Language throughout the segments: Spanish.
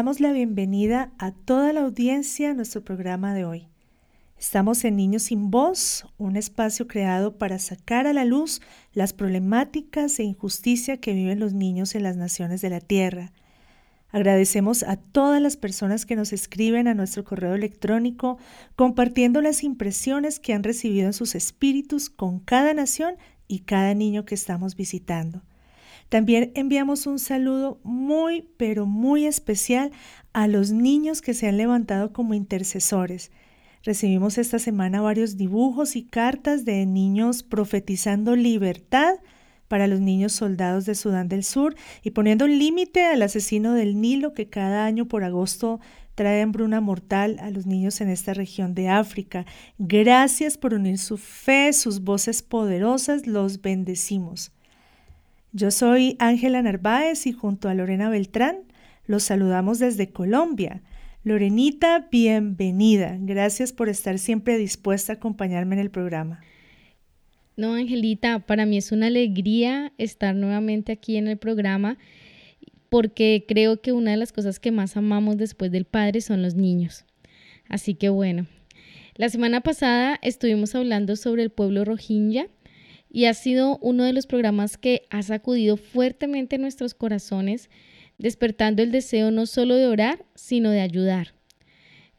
Damos la bienvenida a toda la audiencia a nuestro programa de hoy. Estamos en Niños sin Voz, un espacio creado para sacar a la luz las problemáticas e injusticia que viven los niños en las naciones de la Tierra. Agradecemos a todas las personas que nos escriben a nuestro correo electrónico compartiendo las impresiones que han recibido en sus espíritus con cada nación y cada niño que estamos visitando. También enviamos un saludo muy, pero muy especial a los niños que se han levantado como intercesores. Recibimos esta semana varios dibujos y cartas de niños profetizando libertad para los niños soldados de Sudán del Sur y poniendo límite al asesino del Nilo que cada año por agosto trae hambruna mortal a los niños en esta región de África. Gracias por unir su fe, sus voces poderosas, los bendecimos. Yo soy Ángela Narváez y junto a Lorena Beltrán los saludamos desde Colombia. Lorenita, bienvenida. Gracias por estar siempre dispuesta a acompañarme en el programa. No, Angelita, para mí es una alegría estar nuevamente aquí en el programa porque creo que una de las cosas que más amamos después del Padre son los niños. Así que bueno, la semana pasada estuvimos hablando sobre el pueblo Rohingya y ha sido uno de los programas que ha sacudido fuertemente nuestros corazones, despertando el deseo no solo de orar, sino de ayudar.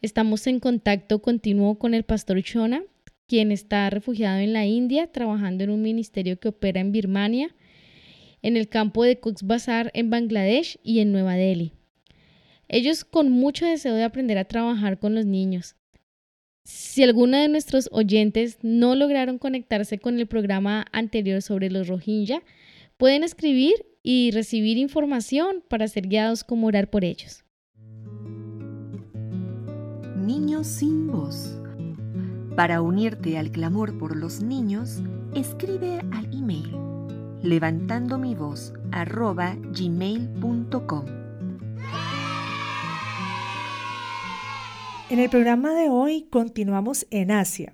Estamos en contacto continuo con el pastor Shona, quien está refugiado en la India, trabajando en un ministerio que opera en Birmania, en el campo de Cox's Bazar en Bangladesh y en Nueva Delhi. Ellos con mucho deseo de aprender a trabajar con los niños, si alguno de nuestros oyentes no lograron conectarse con el programa anterior sobre los Rohingya, pueden escribir y recibir información para ser guiados como orar por ellos. Niños sin voz. Para unirte al clamor por los niños, escribe al email levantando mi voz gmail.com. En el programa de hoy continuamos en Asia.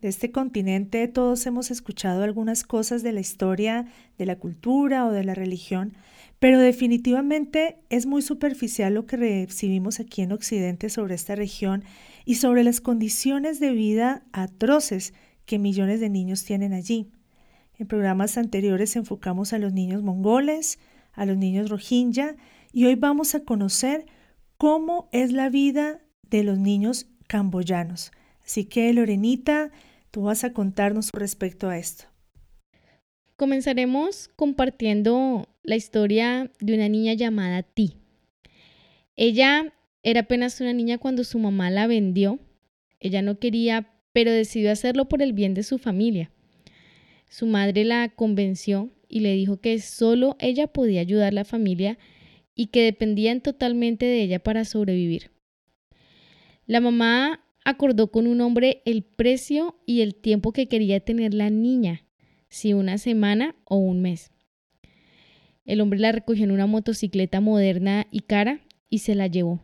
De este continente todos hemos escuchado algunas cosas de la historia, de la cultura o de la religión, pero definitivamente es muy superficial lo que recibimos aquí en Occidente sobre esta región y sobre las condiciones de vida atroces que millones de niños tienen allí. En programas anteriores enfocamos a los niños mongoles, a los niños rohingya y hoy vamos a conocer cómo es la vida de los niños camboyanos. Así que, Lorenita, tú vas a contarnos respecto a esto. Comenzaremos compartiendo la historia de una niña llamada Ti. Ella era apenas una niña cuando su mamá la vendió. Ella no quería, pero decidió hacerlo por el bien de su familia. Su madre la convenció y le dijo que solo ella podía ayudar a la familia y que dependían totalmente de ella para sobrevivir. La mamá acordó con un hombre el precio y el tiempo que quería tener la niña, si una semana o un mes. El hombre la recogió en una motocicleta moderna y cara y se la llevó.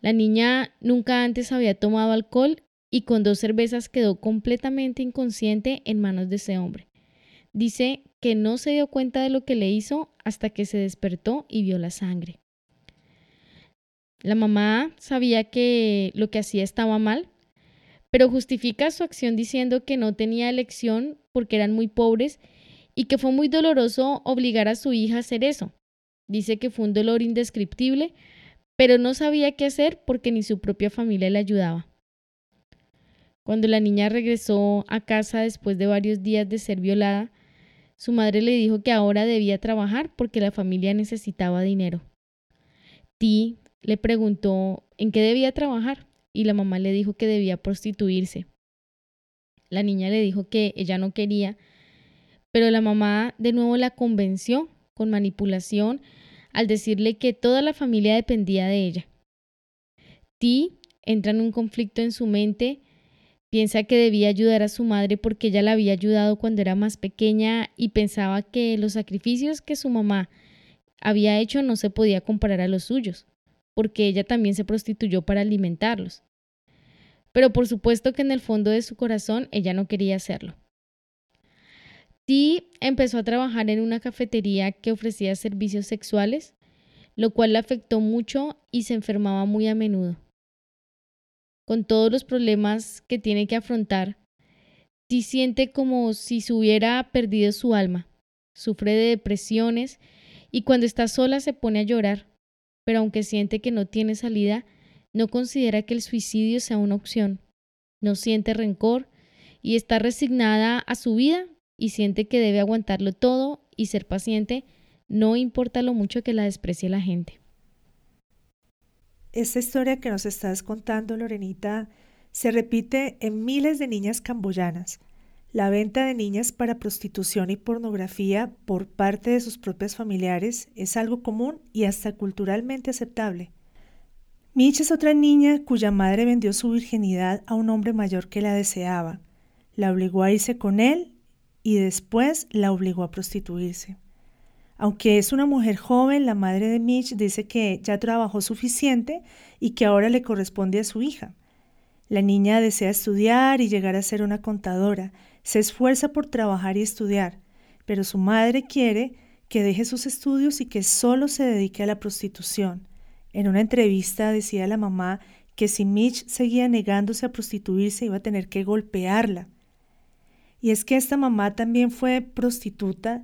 La niña nunca antes había tomado alcohol y con dos cervezas quedó completamente inconsciente en manos de ese hombre. Dice que no se dio cuenta de lo que le hizo hasta que se despertó y vio la sangre. La mamá sabía que lo que hacía estaba mal, pero justifica su acción diciendo que no tenía elección porque eran muy pobres y que fue muy doloroso obligar a su hija a hacer eso. Dice que fue un dolor indescriptible, pero no sabía qué hacer porque ni su propia familia le ayudaba. Cuando la niña regresó a casa después de varios días de ser violada, su madre le dijo que ahora debía trabajar porque la familia necesitaba dinero. Ti le preguntó en qué debía trabajar y la mamá le dijo que debía prostituirse. La niña le dijo que ella no quería, pero la mamá de nuevo la convenció con manipulación al decirle que toda la familia dependía de ella. Ti entra en un conflicto en su mente, piensa que debía ayudar a su madre porque ella la había ayudado cuando era más pequeña y pensaba que los sacrificios que su mamá había hecho no se podía comparar a los suyos, porque ella también se prostituyó para alimentarlos. Pero por supuesto que en el fondo de su corazón ella no quería hacerlo. Ti empezó a trabajar en una cafetería que ofrecía servicios sexuales, lo cual le afectó mucho y se enfermaba muy a menudo. Con todos los problemas que tiene que afrontar, Ti siente como si se hubiera perdido su alma, sufre de depresiones y cuando está sola se pone a llorar, pero aunque siente que no tiene salida, no considera que el suicidio sea una opción, no siente rencor y está resignada a su vida y siente que debe aguantarlo todo y ser paciente, no importa lo mucho que la desprecie la gente. Esta historia que nos estás contando, Lorenita, se repite en miles de niñas camboyanas. La venta de niñas para prostitución y pornografía por parte de sus propias familiares es algo común y hasta culturalmente aceptable. Mitch es otra niña cuya madre vendió su virginidad a un hombre mayor que la deseaba. La obligó a irse con él y después la obligó a prostituirse. Aunque es una mujer joven, la madre de Mitch dice que ya trabajó suficiente y que ahora le corresponde a su hija. La niña desea estudiar y llegar a ser una contadora, se esfuerza por trabajar y estudiar, pero su madre quiere que deje sus estudios y que solo se dedique a la prostitución. En una entrevista decía la mamá que si Mitch seguía negándose a prostituirse iba a tener que golpearla. Y es que esta mamá también fue prostituta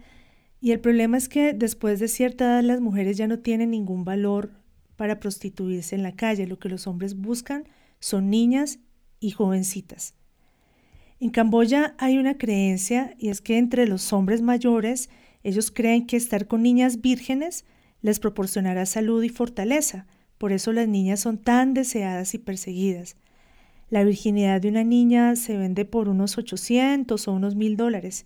y el problema es que después de cierta edad las mujeres ya no tienen ningún valor para prostituirse en la calle. Lo que los hombres buscan son niñas y jovencitas. En Camboya hay una creencia y es que entre los hombres mayores ellos creen que estar con niñas vírgenes les proporcionará salud y fortaleza. Por eso las niñas son tan deseadas y perseguidas. La virginidad de una niña se vende por unos 800 o unos mil dólares,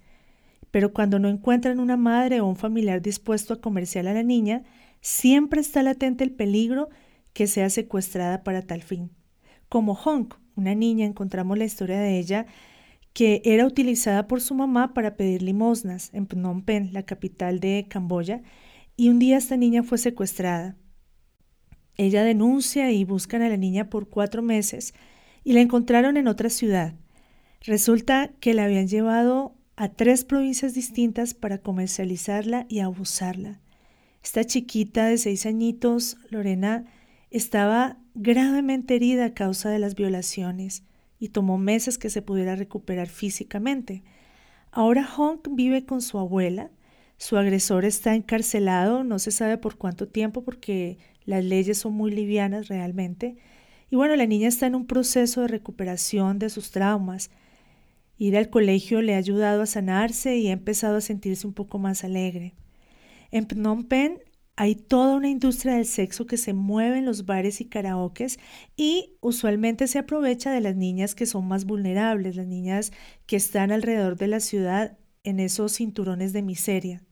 pero cuando no encuentran una madre o un familiar dispuesto a comerciar a la niña, siempre está latente el peligro que sea secuestrada para tal fin. Como Honk, una niña, encontramos la historia de ella que era utilizada por su mamá para pedir limosnas en Phnom Penh, la capital de Camboya, y un día esta niña fue secuestrada. Ella denuncia y buscan a la niña por cuatro meses y la encontraron en otra ciudad. Resulta que la habían llevado a tres provincias distintas para comercializarla y abusarla. Esta chiquita de seis añitos, Lorena, estaba gravemente herida a causa de las violaciones y tomó meses que se pudiera recuperar físicamente. Ahora Honk vive con su abuela. Su agresor está encarcelado, no se sabe por cuánto tiempo porque las leyes son muy livianas realmente. Y bueno, la niña está en un proceso de recuperación de sus traumas. Ir al colegio le ha ayudado a sanarse y ha empezado a sentirse un poco más alegre. En Phnom Penh hay toda una industria del sexo que se mueve en los bares y karaokes y usualmente se aprovecha de las niñas que son más vulnerables, las niñas que están alrededor de la ciudad en esos cinturones de miseria.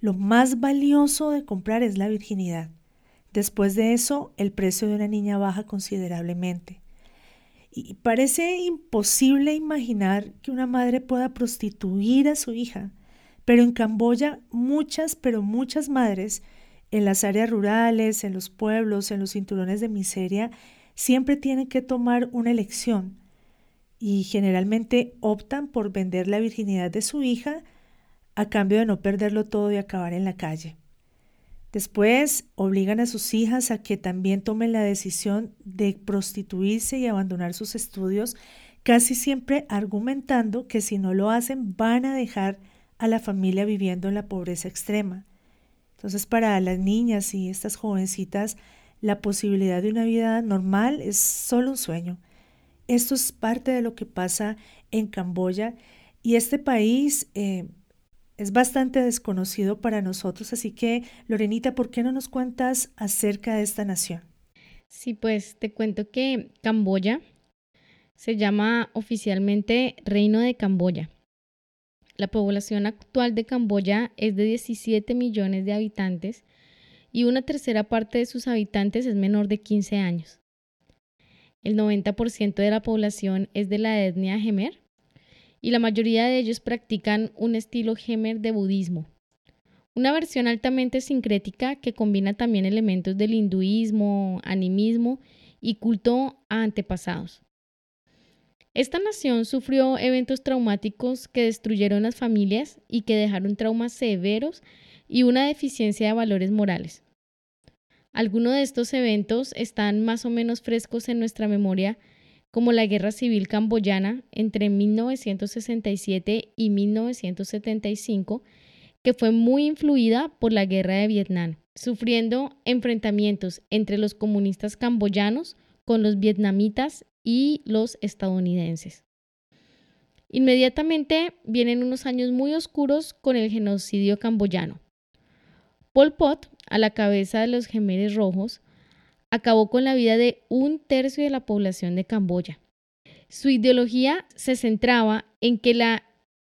Lo más valioso de comprar es la virginidad. Después de eso, el precio de una niña baja considerablemente. Y parece imposible imaginar que una madre pueda prostituir a su hija, pero en Camboya muchas, pero muchas madres en las áreas rurales, en los pueblos, en los cinturones de miseria, siempre tienen que tomar una elección y generalmente optan por vender la virginidad de su hija a cambio de no perderlo todo y acabar en la calle. Después obligan a sus hijas a que también tomen la decisión de prostituirse y abandonar sus estudios, casi siempre argumentando que si no lo hacen van a dejar a la familia viviendo en la pobreza extrema. Entonces para las niñas y estas jovencitas la posibilidad de una vida normal es solo un sueño. Esto es parte de lo que pasa en Camboya y este país eh, es bastante desconocido para nosotros, así que Lorenita, ¿por qué no nos cuentas acerca de esta nación? Sí, pues te cuento que Camboya se llama oficialmente Reino de Camboya. La población actual de Camboya es de 17 millones de habitantes y una tercera parte de sus habitantes es menor de 15 años. El 90% de la población es de la etnia Gemer y la mayoría de ellos practican un estilo Gemer de budismo, una versión altamente sincrética que combina también elementos del hinduismo, animismo y culto a antepasados. Esta nación sufrió eventos traumáticos que destruyeron las familias y que dejaron traumas severos y una deficiencia de valores morales. Algunos de estos eventos están más o menos frescos en nuestra memoria, como la Guerra Civil Camboyana entre 1967 y 1975, que fue muy influida por la Guerra de Vietnam, sufriendo enfrentamientos entre los comunistas camboyanos con los vietnamitas y los estadounidenses. Inmediatamente vienen unos años muy oscuros con el genocidio camboyano. Pol Pot, a la cabeza de los gemeres rojos, acabó con la vida de un tercio de la población de Camboya. Su ideología se centraba en que la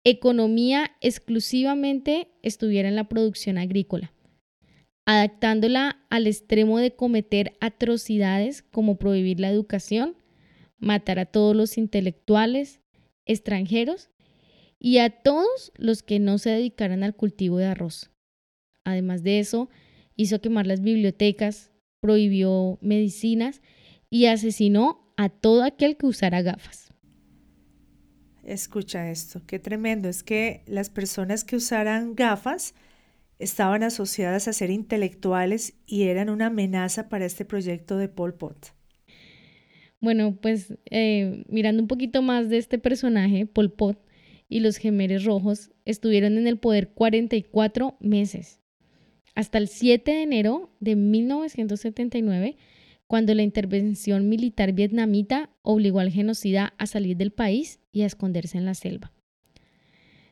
economía exclusivamente estuviera en la producción agrícola, adaptándola al extremo de cometer atrocidades como prohibir la educación, matar a todos los intelectuales extranjeros y a todos los que no se dedicaran al cultivo de arroz. Además de eso, hizo quemar las bibliotecas, prohibió medicinas y asesinó a todo aquel que usara gafas. Escucha esto, qué tremendo. Es que las personas que usaran gafas estaban asociadas a ser intelectuales y eran una amenaza para este proyecto de Pol Pot. Bueno, pues eh, mirando un poquito más de este personaje, Pol Pot y los gemeres rojos estuvieron en el poder 44 meses, hasta el 7 de enero de 1979, cuando la intervención militar vietnamita obligó al genocida a salir del país y a esconderse en la selva.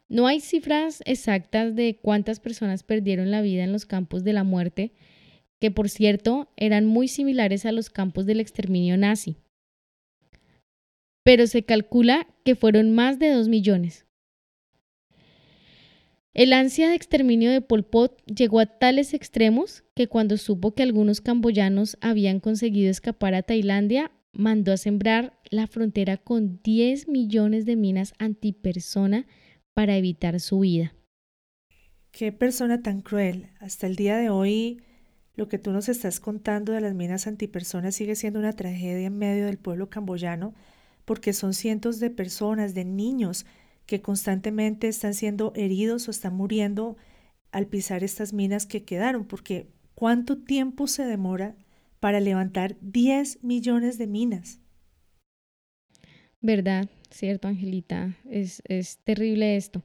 No hay cifras exactas de cuántas personas perdieron la vida en los campos de la muerte, que por cierto eran muy similares a los campos del exterminio nazi pero se calcula que fueron más de 2 millones. El ansia de exterminio de Pol Pot llegó a tales extremos que cuando supo que algunos camboyanos habían conseguido escapar a Tailandia, mandó a sembrar la frontera con 10 millones de minas antipersona para evitar su vida. Qué persona tan cruel. Hasta el día de hoy, lo que tú nos estás contando de las minas antipersona sigue siendo una tragedia en medio del pueblo camboyano porque son cientos de personas, de niños, que constantemente están siendo heridos o están muriendo al pisar estas minas que quedaron, porque ¿cuánto tiempo se demora para levantar 10 millones de minas? Verdad, cierto, Angelita, es, es terrible esto.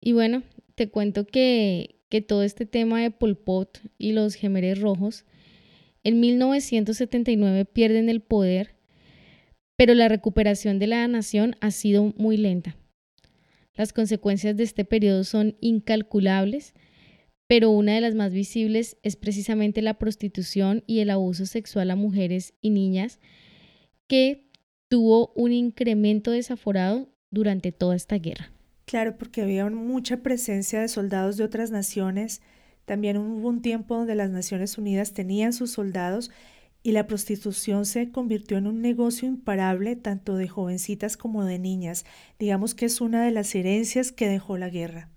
Y bueno, te cuento que, que todo este tema de Pol Pot y los gemeres rojos, en 1979 pierden el poder pero la recuperación de la nación ha sido muy lenta. Las consecuencias de este periodo son incalculables, pero una de las más visibles es precisamente la prostitución y el abuso sexual a mujeres y niñas, que tuvo un incremento desaforado durante toda esta guerra. Claro, porque había mucha presencia de soldados de otras naciones. También hubo un tiempo donde las Naciones Unidas tenían sus soldados y la prostitución se convirtió en un negocio imparable tanto de jovencitas como de niñas. Digamos que es una de las herencias que dejó la guerra.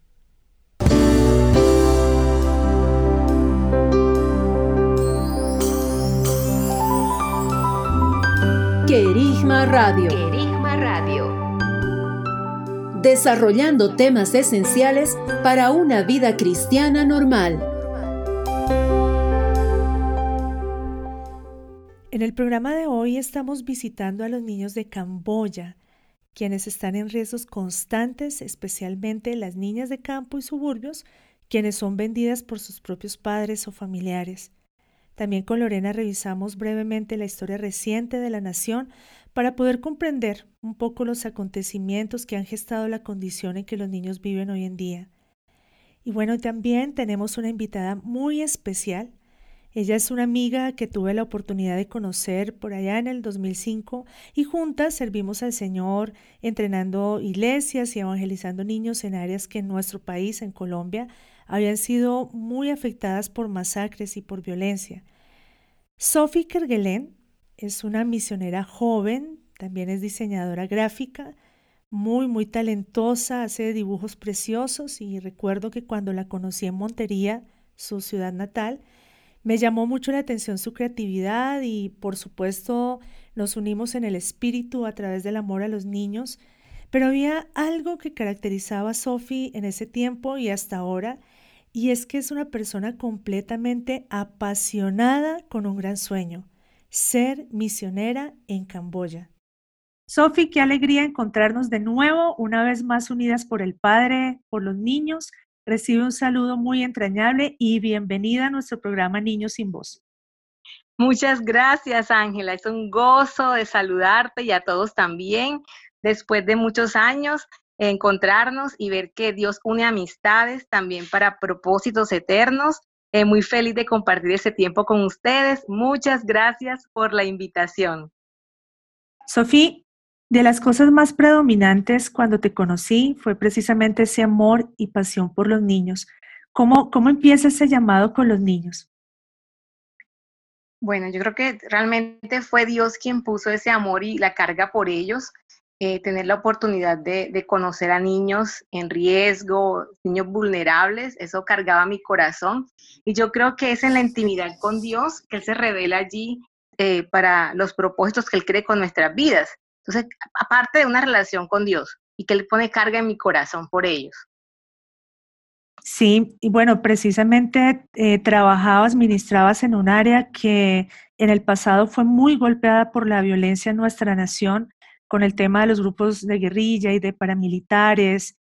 Querigma Radio. Querigma Radio. Desarrollando temas esenciales para una vida cristiana normal. En el programa de hoy estamos visitando a los niños de Camboya, quienes están en riesgos constantes, especialmente las niñas de campo y suburbios, quienes son vendidas por sus propios padres o familiares. También con Lorena revisamos brevemente la historia reciente de la nación para poder comprender un poco los acontecimientos que han gestado la condición en que los niños viven hoy en día. Y bueno, también tenemos una invitada muy especial Ella es una amiga que tuve la oportunidad de conocer por allá en el 2005 y juntas servimos al Señor entrenando iglesias y evangelizando niños en áreas que en nuestro país, en Colombia, habían sido muy afectadas por masacres y por violencia. Sophie Kerguelen es una misionera joven, también es diseñadora gráfica, muy, muy talentosa, hace dibujos preciosos y recuerdo que cuando la conocí en Montería, su ciudad natal, me llamó mucho la atención su creatividad y por supuesto nos unimos en el espíritu a través del amor a los niños, pero había algo que caracterizaba a Sophie en ese tiempo y hasta ahora, y es que es una persona completamente apasionada con un gran sueño, ser misionera en Camboya. Sophie, qué alegría encontrarnos de nuevo, una vez más unidas por el Padre, por los niños. Recibe un saludo muy entrañable y bienvenida a nuestro programa Niños sin Voz. Muchas gracias, Ángela. Es un gozo de saludarte y a todos también. Después de muchos años, encontrarnos y ver que Dios une amistades también para propósitos eternos. Eh, muy feliz de compartir ese tiempo con ustedes. Muchas gracias por la invitación. Sofía, de las cosas más predominantes cuando te conocí fue precisamente ese amor y pasión por los niños. ¿Cómo, cómo empieza ese llamado con los niños? Bueno, yo creo que realmente fue Dios quien puso ese amor y la carga por ellos. Eh, tener la oportunidad de, conocer a niños en riesgo, niños vulnerables, eso cargaba mi corazón. Y yo creo que es en la intimidad con Dios que Él se revela allí eh, para los propósitos que Él cree con nuestras vidas. Entonces, aparte de una relación con Dios y que Él pone carga en mi corazón por ellos. Sí, y bueno, precisamente eh, trabajabas, ministrabas en un área que en el pasado fue muy golpeada por la violencia en nuestra nación, con el tema de los grupos de guerrilla y de paramilitares.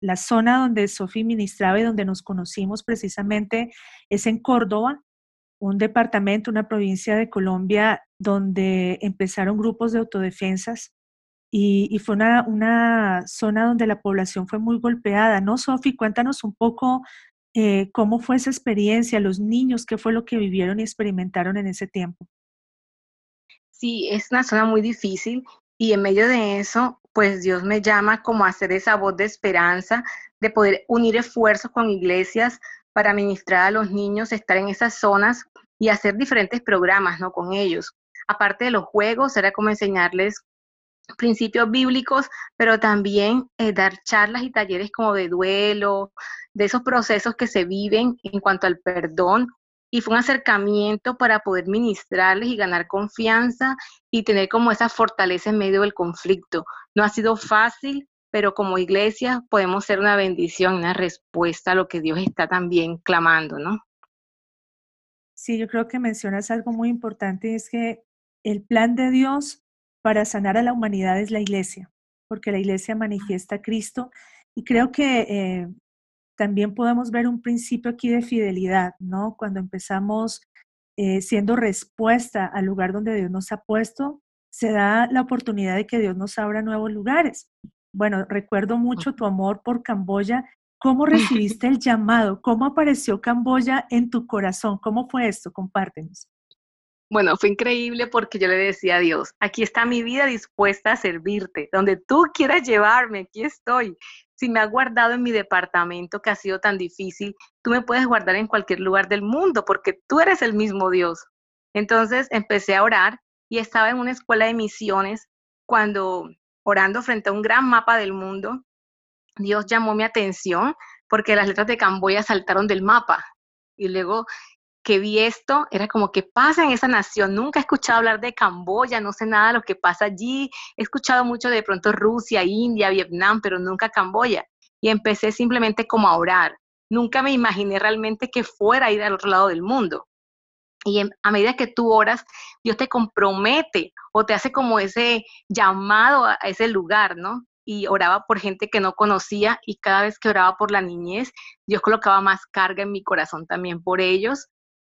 La zona donde Sofía ministraba y donde nos conocimos precisamente es en Córdoba, un departamento, una provincia de Colombia donde empezaron grupos de autodefensas y, fue una, una, zona donde la población fue muy golpeada, ¿no, Sofi? Cuéntanos un poco eh, cómo fue esa experiencia, los niños, qué fue lo que vivieron y experimentaron en ese tiempo. Sí, es una zona muy difícil y en medio de eso, pues Dios me llama como a hacer esa voz de esperanza, de poder unir esfuerzos con iglesias para ministrar a los niños, estar en esas zonas y hacer diferentes programas, ¿no? Con ellos. Aparte de los juegos, era como enseñarles principios bíblicos, pero también eh, dar charlas y talleres como de duelo, de esos procesos que se viven en cuanto al perdón. Y fue un acercamiento para poder ministrarles y ganar confianza y tener como esa fortaleza en medio del conflicto. No ha sido fácil, pero como iglesia podemos ser una bendición, una respuesta a lo que Dios está también clamando, ¿no? Sí, yo creo que mencionas algo muy importante, es que el plan de Dios para sanar a la humanidad es la iglesia, porque la iglesia manifiesta a Cristo y creo que eh, también podemos ver un principio aquí de fidelidad, ¿no? Cuando empezamos eh, siendo respuesta al lugar donde Dios nos ha puesto, se da la oportunidad de que Dios nos abra nuevos lugares. Bueno, recuerdo mucho tu amor por Camboya. ¿Cómo recibiste el llamado? ¿Cómo apareció Camboya en tu corazón? ¿Cómo fue esto? Compártenos. Bueno, fue increíble porque yo le decía a Dios, aquí está mi vida dispuesta a servirte, donde tú quieras llevarme, aquí estoy. Si me has guardado en mi departamento que ha sido tan difícil, tú me puedes guardar en cualquier lugar del mundo porque tú eres el mismo Dios. Entonces empecé a orar y estaba en una escuela de misiones cuando orando frente a un gran mapa del mundo, Dios llamó mi atención porque las letras de Camboya saltaron del mapa. Y luego que vi esto, era como, que pasa en esa nación? Nunca he escuchado hablar de Camboya, no sé nada de lo que pasa allí. He escuchado mucho de pronto Rusia, India, Vietnam, pero nunca Camboya. Y empecé simplemente como a orar. Nunca me imaginé realmente que fuera a ir al otro lado del mundo. Y a medida que tú oras, Dios te compromete o te hace como ese llamado a ese lugar, ¿no? Y oraba por gente que no conocía y cada vez que oraba por la niñez, Dios colocaba más carga en mi corazón también por ellos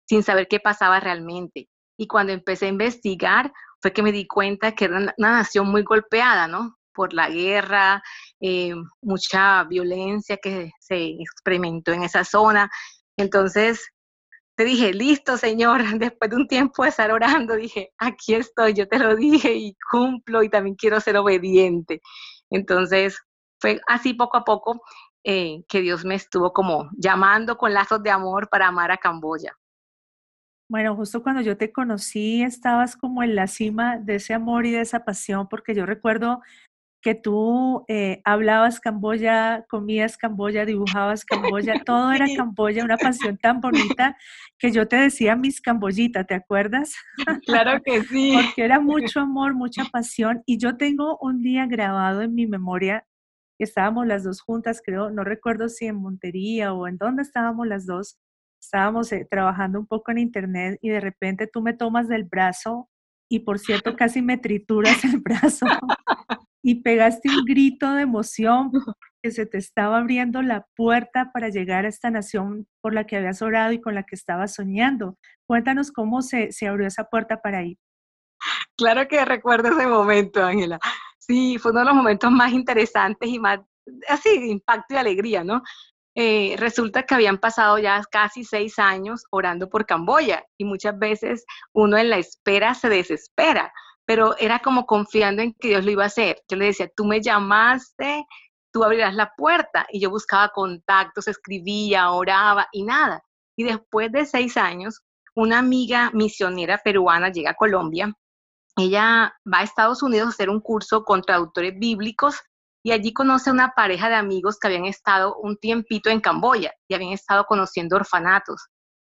sin saber qué pasaba realmente. Y cuando empecé a investigar, fue que me di cuenta que era una nación muy golpeada, ¿no? Por la guerra, eh, mucha violencia que se experimentó en esa zona. Entonces, te dije, listo, Señor, después de un tiempo de estar orando, dije, aquí estoy, yo te lo dije y cumplo y también quiero ser obediente. Entonces, fue así poco a poco eh, que Dios me estuvo como llamando con lazos de amor para amar a Camboya. Bueno, justo cuando yo te conocí, estabas como en la cima de ese amor y de esa pasión, porque yo recuerdo que tú eh, hablabas Camboya, comías Camboya, dibujabas Camboya, todo era Camboya, una pasión tan bonita que yo te decía mis Camboyitas, ¿te acuerdas? Claro que sí. Porque era mucho amor, mucha pasión y yo tengo un día grabado en mi memoria, estábamos las dos juntas, creo, no recuerdo si en Montería o en dónde estábamos las dos, estábamos eh, trabajando un poco en internet y de repente tú me tomas del brazo y por cierto casi me trituras el brazo y pegaste un grito de emoción que se te estaba abriendo la puerta para llegar a esta nación por la que habías orado y con la que estabas soñando. Cuéntanos cómo se, se abrió esa puerta para ir. Claro que recuerdo ese momento, Ángela. Sí, fue uno de los momentos más interesantes y más así de impacto y alegría, ¿no? Eh, resulta que habían pasado ya casi seis años orando por Camboya y muchas veces uno en la espera se desespera pero era como confiando en que Dios lo iba a hacer. Yo le decía, tú me llamaste, tú abrirás la puerta. Y yo buscaba contactos, escribía, oraba y nada. Y después de seis años, una amiga misionera peruana llega a Colombia. Ella va a Estados Unidos a hacer un curso con traductores bíblicos y allí conoce a una pareja de amigos que habían estado un tiempito en Camboya y habían estado conociendo orfanatos.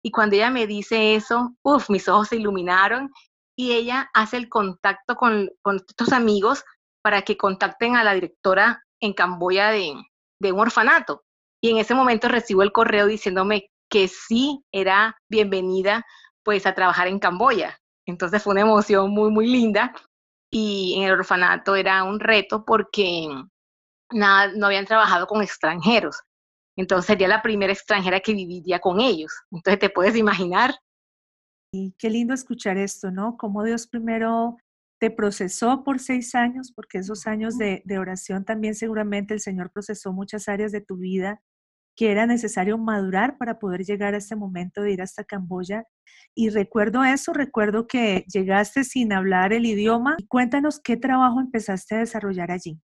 Y cuando ella me dice eso, uff, mis ojos se iluminaron y ella hace el contacto con, estos amigos para que contacten a la directora en Camboya de, de un orfanato. Y en ese momento recibo el correo diciéndome que sí era bienvenida pues a trabajar en Camboya. Entonces fue una emoción muy, muy linda. Y en el orfanato era un reto porque nada, no habían trabajado con extranjeros. Entonces sería la primera extranjera que viviría con ellos. Entonces te puedes imaginar y qué lindo escuchar esto, ¿no? Cómo Dios primero te procesó por seis años, porque esos años de, oración también seguramente el Señor procesó muchas áreas de tu vida que era necesario madurar para poder llegar a este momento de ir hasta Camboya. Y recuerdo eso, recuerdo que llegaste sin hablar el idioma. Cuéntanos qué trabajo empezaste a desarrollar allí.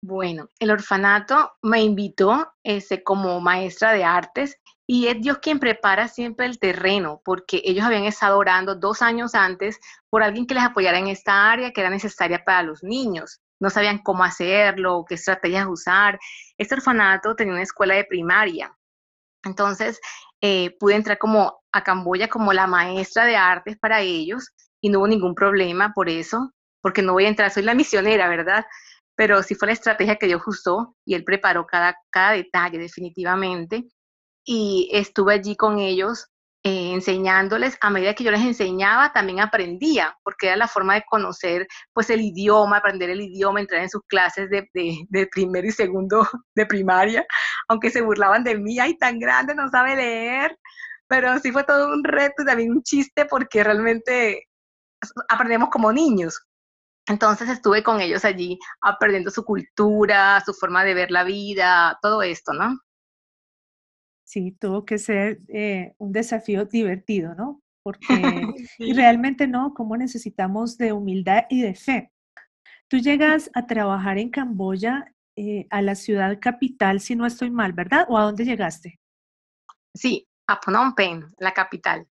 Bueno, el orfanato me invitó ese, como maestra de artes y es Dios quien prepara siempre el terreno, porque ellos habían estado orando dos años antes por alguien que les apoyara en esta área que era necesaria para los niños. No sabían cómo hacerlo, qué estrategias usar. Este orfanato tenía una escuela de primaria. Entonces, eh, pude entrar como a Camboya como la maestra de artes para ellos y no hubo ningún problema por eso, porque no voy a entrar, soy la misionera, ¿verdad? Pero sí fue la estrategia que Dios usó y Él preparó cada, cada detalle definitivamente. Y estuve allí con ellos eh, enseñándoles, a medida que yo les enseñaba, también aprendía, porque era la forma de conocer pues el idioma, aprender el idioma, entrar en sus clases de, de, de primero y segundo de primaria, aunque se burlaban de mí, ay, tan grande, no sabe leer, pero sí fue todo un reto y también un chiste porque realmente aprendemos como niños, entonces estuve con ellos allí aprendiendo su cultura, su forma de ver la vida, todo esto, ¿no? Sí, tuvo que ser eh, un desafío divertido, ¿no? Porque y realmente no, ¿cómo necesitamos de humildad y de fe? Tú llegas a trabajar en Camboya, eh, a la ciudad capital, si no estoy mal, ¿verdad? ¿O a dónde llegaste? Sí, a Phnom Penh, la capital.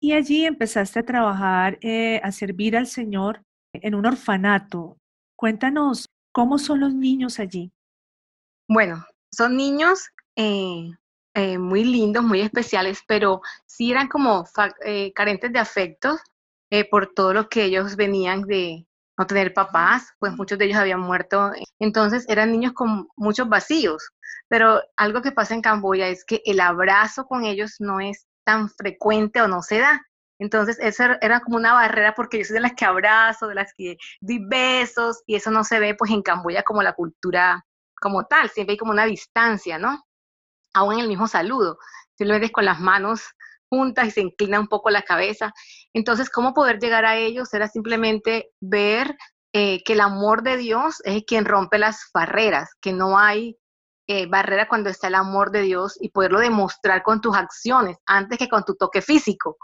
Y allí empezaste a trabajar, eh, a servir al Señor en un orfanato. Cuéntanos, ¿cómo son los niños allí? Bueno, son niños eh, eh, muy lindos, muy especiales, pero sí eran como eh, carentes de afectos por todo lo que ellos venían de no tener papás, pues muchos de ellos habían muerto. Entonces eran niños con muchos vacíos. Pero algo que pasa en Camboya es que el abrazo con ellos no es tan frecuente o no se da. Entonces, eso era como una barrera porque yo soy de las que abrazo, de las que doy besos, y eso no se ve pues en Camboya como la cultura como tal, siempre hay como una distancia, ¿no? Aún en el mismo saludo, si lo ves con las manos juntas y se inclina un poco la cabeza. Entonces, ¿cómo poder llegar a ellos? Era simplemente ver eh, que el amor de Dios es quien rompe las barreras, que no hay eh, barrera cuando está el amor de Dios y poderlo demostrar con tus acciones antes que con tu toque físico.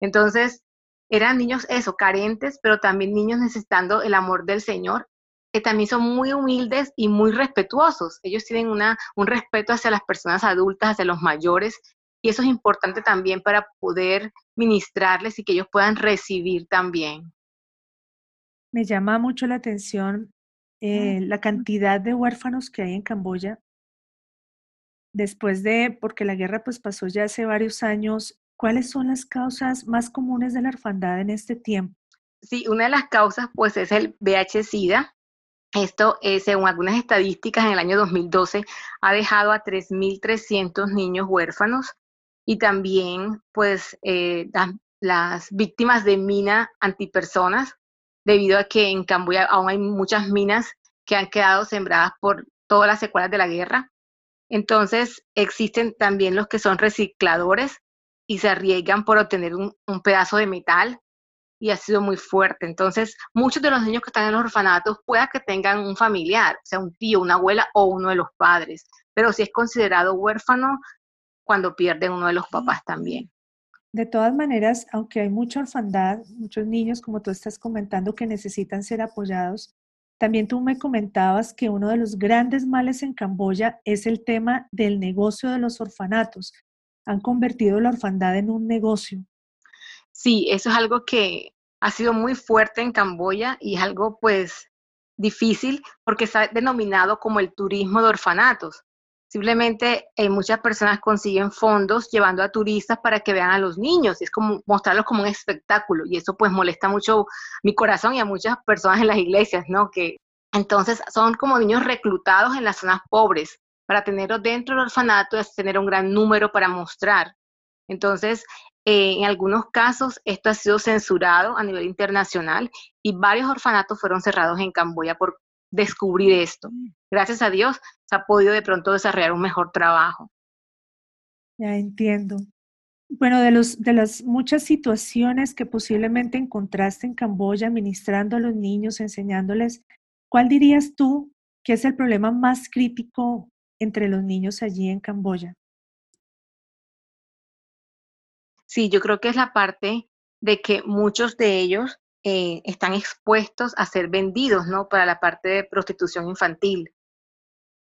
Entonces, eran niños eso, carentes, pero también niños necesitando el amor del Señor, que también son muy humildes y muy respetuosos. Ellos tienen una, un respeto hacia las personas adultas, hacia los mayores, y eso es importante también para poder ministrarles y que ellos puedan recibir también. Me llama mucho la atención eh, la cantidad de huérfanos que hay en Camboya. Después de, porque la guerra pues pasó ya hace varios años, ¿cuáles son las causas más comunes de la orfandad en este tiempo? Sí, una de las causas pues es el VIH-Sida. Esto, eh, según algunas estadísticas, en el año 2012 ha dejado a 3.300 niños huérfanos y también pues eh, las víctimas de mina antipersonas debido a que en Camboya aún hay muchas minas que han quedado sembradas por todas las secuelas de la guerra. Entonces existen también los que son recicladores y se arriesgan por obtener un, pedazo de metal y ha sido muy fuerte. Entonces, muchos de los niños que están en los orfanatos pueda que tengan un familiar, o sea, un tío, una abuela o uno de los padres, pero si es considerado huérfano cuando pierden uno de los papás también. De todas maneras, aunque hay mucha orfandad, muchos niños, como tú estás comentando, que necesitan ser apoyados, también tú me comentabas que uno de los grandes males en Camboya es el tema del negocio de los orfanatos. Han convertido la orfandad en un negocio. Sí, eso es algo que ha sido muy fuerte en Camboya y es algo pues difícil porque está denominado como el turismo de orfanatos. Simplemente eh, muchas personas consiguen fondos llevando a turistas para que vean a los niños. Es como mostrarlos como un espectáculo y eso pues molesta mucho mi corazón y a muchas personas en las iglesias, ¿no? Que entonces son como niños reclutados en las zonas pobres para tenerlos dentro del orfanato y tener un gran número para mostrar. Entonces, eh, en algunos casos esto ha sido censurado a nivel internacional y varios orfanatos fueron cerrados en Camboya por descubrir esto. Gracias a Dios se ha podido de pronto desarrollar un mejor trabajo. Ya entiendo. Bueno, de, los, de las muchas situaciones que posiblemente encontraste en Camboya, ministrando a los niños, enseñándoles, ¿cuál dirías tú que es el problema más crítico entre los niños allí en Camboya? Sí, yo creo que es la parte de que muchos de ellos eh, están expuestos a ser vendidos, ¿no? Para la parte de prostitución infantil.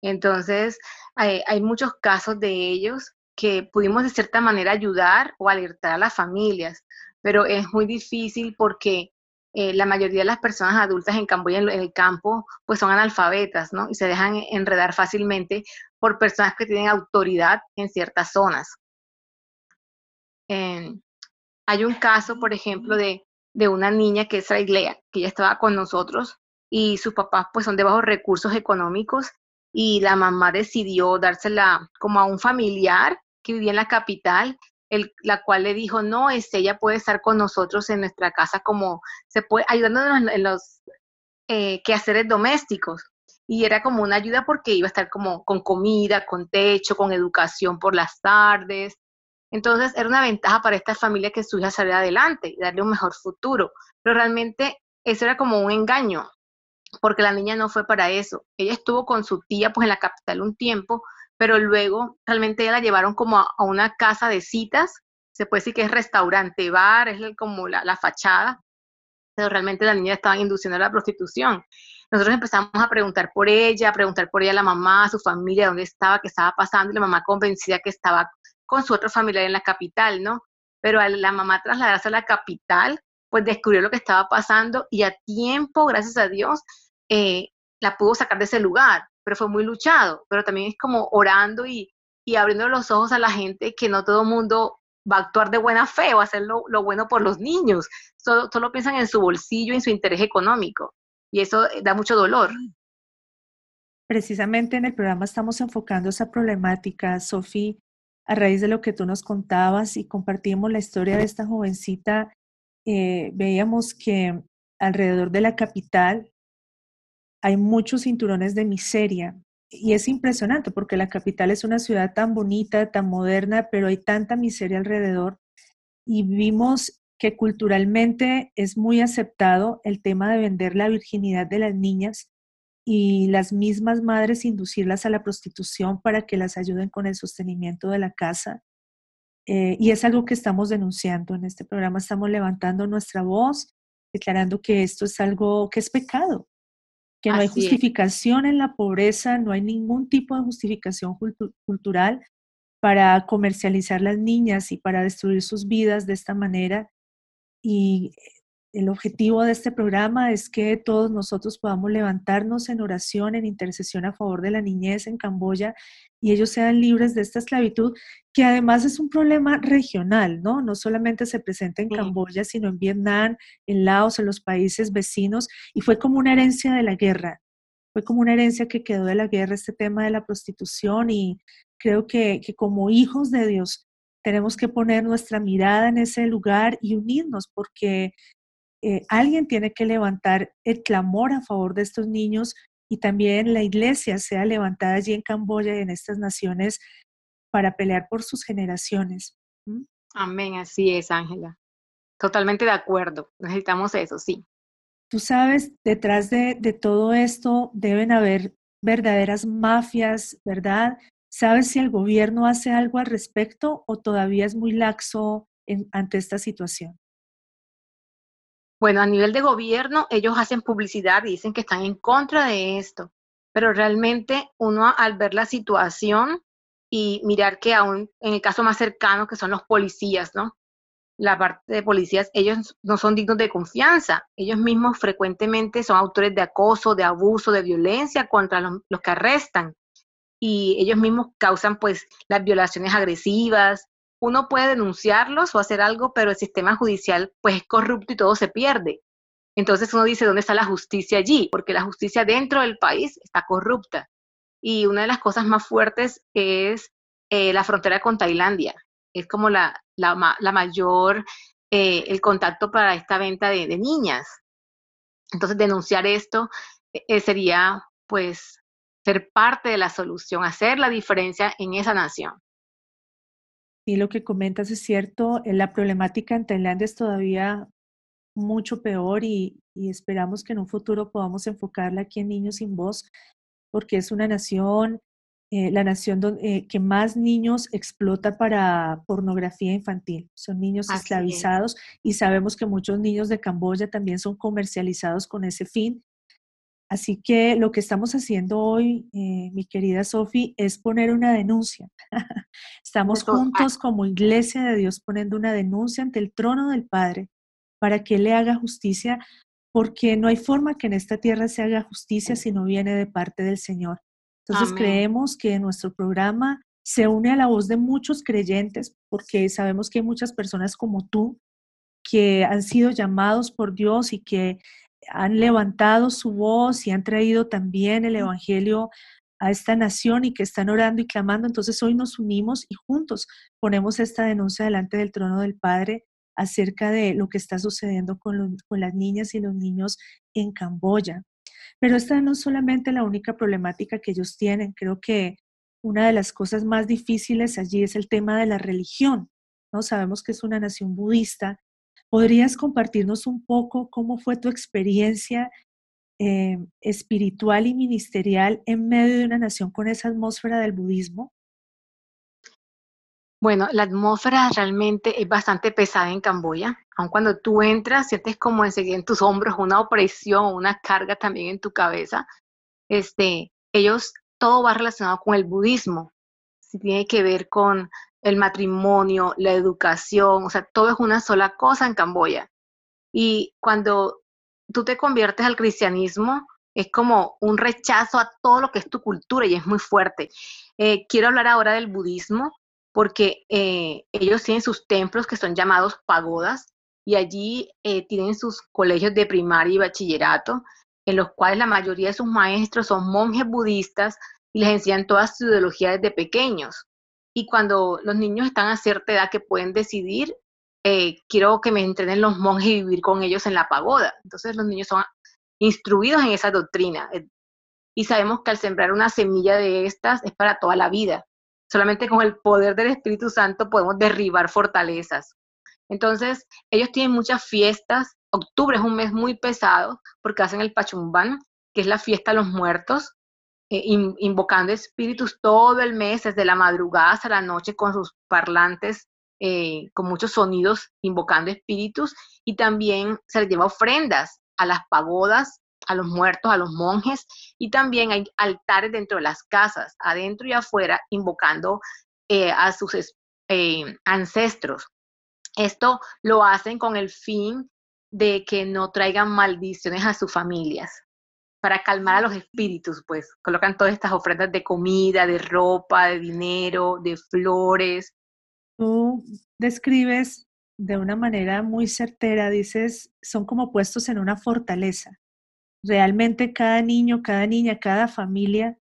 Entonces, hay, muchos casos de ellos que pudimos de cierta manera ayudar o alertar a las familias, pero es muy difícil porque eh, la mayoría de las personas adultas en Camboya, en, el campo, pues son analfabetas, ¿no? Y se dejan enredar fácilmente por personas que tienen autoridad en ciertas zonas. hay un caso, por ejemplo, de de una niña que es Raiglea, que ya estaba con nosotros y sus papás pues son de bajos recursos económicos y la mamá decidió dársela como a un familiar que vivía en la capital, la cual le dijo, no, este, ella puede estar con nosotros en nuestra casa como se puede, ayudándonos en los eh, quehaceres domésticos. Y era como una ayuda porque iba a estar como con comida, con techo, con educación por las tardes, entonces era una ventaja para esta familia que su hija saliera adelante y darle un mejor futuro. Pero realmente eso era como un engaño, porque la niña no fue para eso. Ella estuvo con su tía pues en la capital un tiempo, pero luego realmente la llevaron como a, una casa de citas, se puede decir que es restaurante, bar, es como la, la fachada, pero realmente la niña estaba induciendo a la prostitución. Nosotros empezamos a preguntar por ella, a preguntar por ella a la mamá, a su familia, dónde estaba, qué estaba pasando, y la mamá convencida que estaba con su otro familiar en la capital, ¿no? Pero a la mamá trasladarse a la capital, pues descubrió lo que estaba pasando y a tiempo, gracias a Dios, eh, la pudo sacar de ese lugar, pero fue muy luchado, pero también es como orando y, abriendo los ojos a la gente que no todo el mundo va a actuar de buena fe o a hacer lo, bueno por los niños, solo, solo piensan en su bolsillo y en su interés económico y eso da mucho dolor. Precisamente en el programa estamos enfocando esa problemática, Sofía, a raíz de lo que tú nos contabas y compartimos la historia de esta jovencita, eh, veíamos que alrededor de la capital hay muchos cinturones de miseria. Y es impresionante porque la capital es una ciudad tan bonita, tan moderna, pero hay tanta miseria alrededor. Y vimos que culturalmente es muy aceptado el tema de vender la virginidad de las niñas y las mismas madres inducirlas a la prostitución para que las ayuden con el sostenimiento de la casa. Eh, y es algo que estamos denunciando. En este programa estamos levantando nuestra voz, declarando que esto es algo que es pecado, que no hay justificación en la pobreza, no hay ningún tipo de justificación cultural para comercializar las niñas y para destruir sus vidas de esta manera. Y el objetivo de este programa es que todos nosotros podamos levantarnos en oración, en intercesión a favor de la niñez en Camboya y ellos sean libres de esta esclavitud, que además es un problema regional, ¿no? No solamente se presenta en Camboya, sino en Vietnam, en Laos, en los países vecinos, y fue como una herencia de la guerra. Fue como una herencia que quedó de la guerra este tema de la prostitución y creo que, que como hijos de Dios tenemos que poner nuestra mirada en ese lugar y unirnos porque eh, alguien tiene que levantar el clamor a favor de estos niños y también la iglesia sea levantada allí en Camboya y en estas naciones para pelear por sus generaciones. Amén, así es, Ángela. Totalmente de acuerdo. Necesitamos eso, sí. Tú sabes, detrás de, todo esto deben haber verdaderas mafias, ¿verdad? ¿Sabes si el gobierno hace algo al respecto o todavía es muy laxo ante esta situación? Bueno, a nivel de gobierno, ellos hacen publicidad y dicen que están en contra de esto, pero realmente uno al ver la situación y mirar que aún en el caso más cercano, que son los policías, ¿no? La parte de policías, ellos no son dignos de confianza. Ellos mismos frecuentemente son autores de acoso, de abuso, de violencia contra los, los que arrestan. Y ellos mismos causan pues las violaciones agresivas, uno puede denunciarlos o hacer algo, pero el sistema judicial pues es corrupto y todo se pierde. Entonces uno dice, ¿dónde está la justicia allí? Porque la justicia dentro del país está corrupta. Y una de las cosas más fuertes es eh, la frontera con Tailandia. Es como la, la, mayor, eh, el contacto para esta venta de, niñas. Entonces denunciar esto eh, sería pues ser parte de la solución, hacer la diferencia en esa nación. Y lo que comentas es cierto, eh, la problemática en Tailandia es todavía mucho peor y, esperamos que en un futuro podamos enfocarla aquí en Niños sin Voz, porque es una nación, eh, la nación eh, que más niños explota para pornografía infantil. Son niños esclavizados y sabemos que muchos niños de Camboya también son comercializados con ese fin Así que lo que estamos haciendo hoy, eh, mi querida Sofi, es poner una denuncia. estamos juntos como iglesia de Dios poniendo una denuncia ante el trono del Padre para que le haga justicia, porque no hay forma que en esta tierra se haga justicia si no viene de parte del Señor. Entonces creemos que nuestro programa se une a la voz de muchos creyentes, porque sabemos que hay muchas personas como tú que han sido llamados por Dios y que han levantado su voz y han traído también el Evangelio a esta nación y que están orando y clamando. Entonces hoy nos unimos y juntos ponemos esta denuncia delante del trono del Padre acerca de lo que está sucediendo con, con las niñas y los niños en Camboya. Pero esta no es solamente la única problemática que ellos tienen. Creo que una de las cosas más difíciles allí es el tema de la religión. ¿no? Sabemos que es una nación budista ¿Podrías compartirnos un poco cómo fue tu experiencia eh, espiritual y ministerial en medio de una nación con esa atmósfera del budismo? Bueno, la atmósfera realmente es bastante pesada en Camboya. Aun cuando tú entras, sientes como enseguida en tus hombros una opresión, una carga también en tu cabeza. Este, ellos, todo va relacionado con el budismo. Si tiene que ver con el matrimonio, la educación, o sea, todo es una sola cosa en Camboya. Y cuando tú te conviertes al cristianismo, es como un rechazo a todo lo que es tu cultura y es muy fuerte. Eh, quiero hablar ahora del budismo porque eh, ellos tienen sus templos que son llamados pagodas y allí eh, tienen sus colegios de primaria y bachillerato en los cuales la mayoría de sus maestros son monjes budistas y les enseñan toda su ideología desde pequeños y cuando los niños están a cierta edad que pueden decidir, eh, quiero que me entrenen los monjes y vivir con ellos en la pagoda. Entonces los niños son instruidos en esa doctrina. Eh, y sabemos que al sembrar una semilla de estas es para toda la vida. Solamente con el poder del Espíritu Santo podemos derribar fortalezas. Entonces, ellos tienen muchas fiestas. Octubre es un mes muy pesado porque hacen el Pachumbán, que es la fiesta de los muertos, eh, invocando espíritus todo el mes, desde la madrugada hasta la noche, con sus parlantes, eh, con muchos sonidos, invocando espíritus, y también se les lleva ofrendas a las pagodas, a los muertos, a los monjes, y también hay altares dentro de las casas, adentro y afuera, invocando eh, a sus ancestros. Esto lo hacen con el fin de que no traigan maldiciones a sus familias para calmar a los espíritus, pues colocan todas estas ofrendas de comida, de ropa, de dinero, de flores. Tú describes de una manera muy certera, dices, son como puestos en una fortaleza. Realmente cada niño, cada niña, cada familia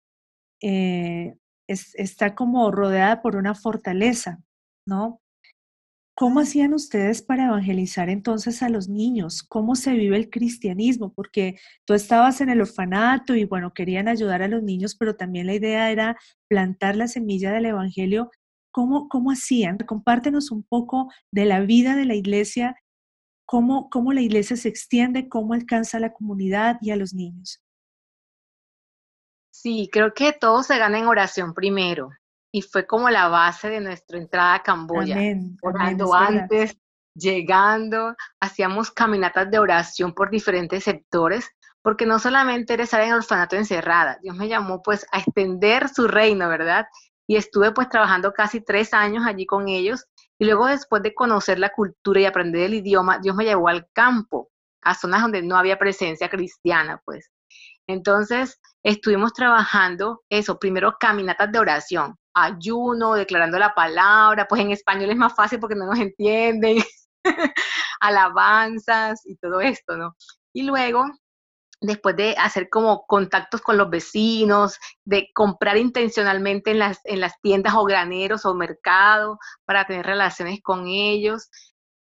eh, está como rodeada por una fortaleza, ¿no? ¿Cómo hacían ustedes para evangelizar entonces a los niños? ¿Cómo se vive el cristianismo? Porque tú estabas en el orfanato y bueno, querían ayudar a los niños, pero también la idea era plantar la semilla del evangelio. ¿Cómo, cómo hacían? Compártenos un poco de la vida de la iglesia, cómo, cómo la iglesia se extiende, cómo alcanza a la comunidad y a los niños. Sí, creo que todo se gana en oración primero y fue como la base de nuestra entrada a Camboya. orando antes, llegando, hacíamos caminatas de oración por diferentes sectores, porque no solamente era estar en el orfanato encerrada, Dios me llamó pues a extender su reino, ¿verdad? Y estuve pues trabajando casi tres años allí con ellos, y luego después de conocer la cultura y aprender el idioma, Dios me llevó al campo, a zonas donde no había presencia cristiana, pues. Entonces, estuvimos trabajando eso, primero caminatas de oración, ayuno, declarando la palabra, pues en español es más fácil porque no nos entienden, alabanzas y todo esto, ¿no? Y luego, después de hacer como contactos con los vecinos, de comprar intencionalmente en las, en las tiendas o graneros o mercados para tener relaciones con ellos,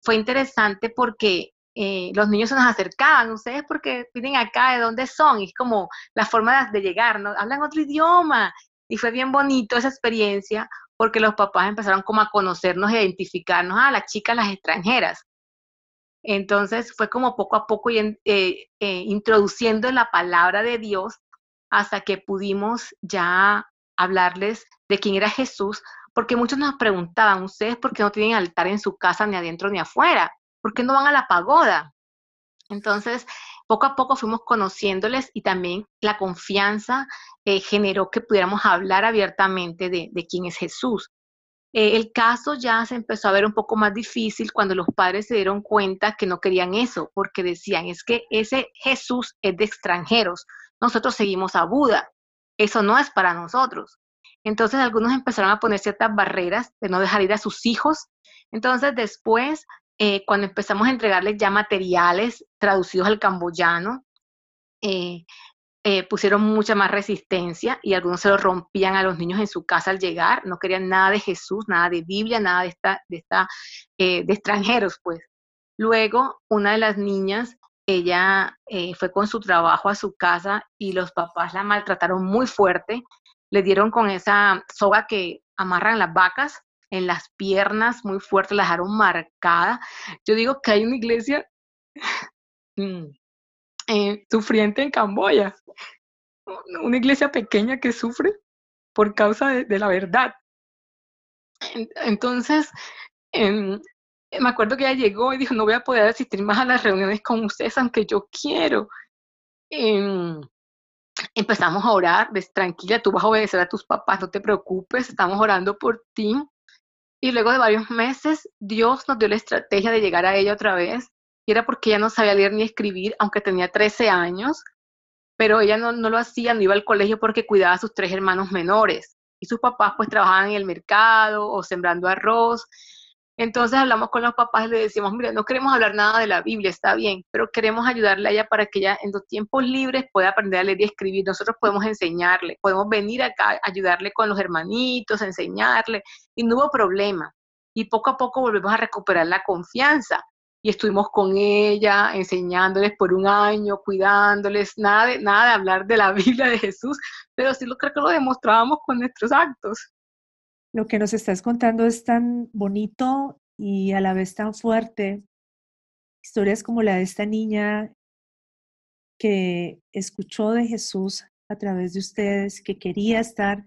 fue interesante porque eh, los niños se nos acercaban, ustedes porque vienen acá, ¿de dónde son? Y es como la forma de, llegar, ¿no? Hablan otro idioma. Y fue bien bonito esa experiencia porque los papás empezaron como a conocernos, a identificarnos a las chicas, las extranjeras. Entonces fue como poco a poco eh, eh, introduciendo la palabra de Dios hasta que pudimos ya hablarles de quién era Jesús, porque muchos nos preguntaban, ¿ustedes por qué no tienen altar en su casa ni adentro ni afuera? ¿por qué no van a la pagoda? Entonces, poco a poco fuimos conociéndoles y también la confianza eh, generó que pudiéramos hablar abiertamente de, quién es Jesús. Eh, el caso ya se empezó a ver un poco más difícil cuando los padres se dieron cuenta que no querían eso, porque decían, es que ese Jesús es de extranjeros, nosotros seguimos a Buda, eso no es para nosotros. Entonces algunos empezaron a poner ciertas barreras de no dejar ir a sus hijos. Entonces después eh, cuando empezamos a entregarles ya materiales traducidos al camboyano, eh, eh, pusieron mucha más resistencia y algunos se lo rompían a los niños en su casa al llegar, no querían nada de Jesús, nada de Biblia, nada de, esta, de, extranjeros, pues. Luego, una de las niñas, ella fue con su trabajo a su casa y los papás la maltrataron muy fuerte, le dieron con esa soga que amarran las vacas, en las piernas muy fuerte, la dejaron marcada. Yo digo que hay una iglesia mm, eh, sufriente en Camboya, una iglesia pequeña que sufre por causa de, la verdad. Entonces, em, me acuerdo que ella llegó y dijo, no voy a poder asistir más a las reuniones con ustedes, aunque yo quiero. Em, empezamos a orar, tranquila, tú vas a obedecer a tus papás, no te preocupes, estamos orando por ti. Y luego de varios meses, Dios nos dio la estrategia de llegar a ella otra vez. Y era porque ella no sabía leer ni escribir, aunque tenía 13 años. Pero ella no, no lo hacía, no iba al colegio porque cuidaba a sus tres hermanos menores. Y sus papás pues trabajaban en el mercado o sembrando arroz. Entonces hablamos con los papás y le decimos, mira, no queremos hablar nada de la Biblia, está bien, pero queremos ayudarle a ella para que ella en los tiempos libres pueda aprender a leer y escribir. Nosotros podemos enseñarle, podemos venir acá, ayudarle con los hermanitos, enseñarle, y no hubo problema. Y poco a poco volvemos a recuperar la confianza. Y estuvimos con ella, enseñándoles por un año, cuidándoles, nada de, nada de hablar de la Biblia de Jesús, pero sí lo creo que lo demostrábamos con nuestros actos lo que nos estás contando es tan bonito y a la vez tan fuerte. Historias como la de esta niña que escuchó de Jesús a través de ustedes, que quería estar,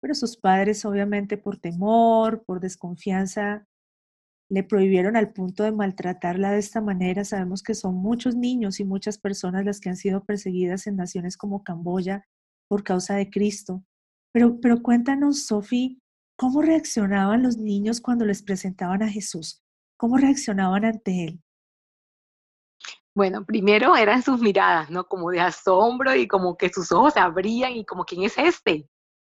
pero sus padres obviamente por temor, por desconfianza, le prohibieron al punto de maltratarla de esta manera. Sabemos que son muchos niños y muchas personas las que han sido perseguidas en naciones como Camboya por causa de Cristo. Pero, pero cuéntanos, Sofi, ¿cómo reaccionaban los niños cuando les presentaban a Jesús? ¿Cómo reaccionaban ante él? Bueno, primero eran sus miradas, ¿no? Como de asombro y como que sus ojos se abrían y como, ¿quién es este?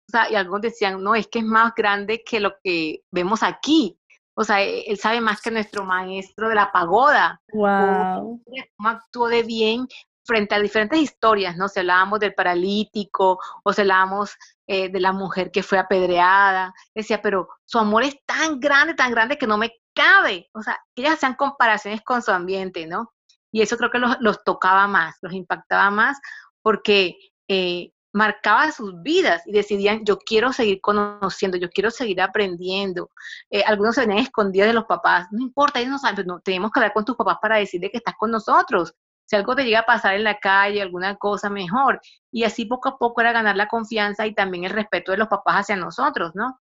O sea, y algunos decían, no, es que es más grande que lo que vemos aquí. O sea, e, él sabe más que nuestro maestro de la pagoda. Wow. Cómo actuó de bien frente a diferentes historias, ¿no? Si hablábamos del paralítico o si hablábamos eh, de la mujer que fue apedreada, decía, pero su amor es tan grande, tan grande que no me cabe. O sea, ellas hacían comparaciones con su ambiente, ¿no? Y eso creo que los, tocaba más, los impactaba más, porque eh, marcaba sus vidas y decidían, yo quiero seguir conociendo, yo quiero seguir aprendiendo. Eh, algunos se venían escondidos de los papás, no importa, ellos no saben, no, tenemos que hablar con tus papás para decirle que estás con nosotros. Si algo te llega a pasar en la calle, alguna cosa mejor. Y así poco a poco era ganar la confianza y también el respeto de los papás hacia nosotros, ¿no?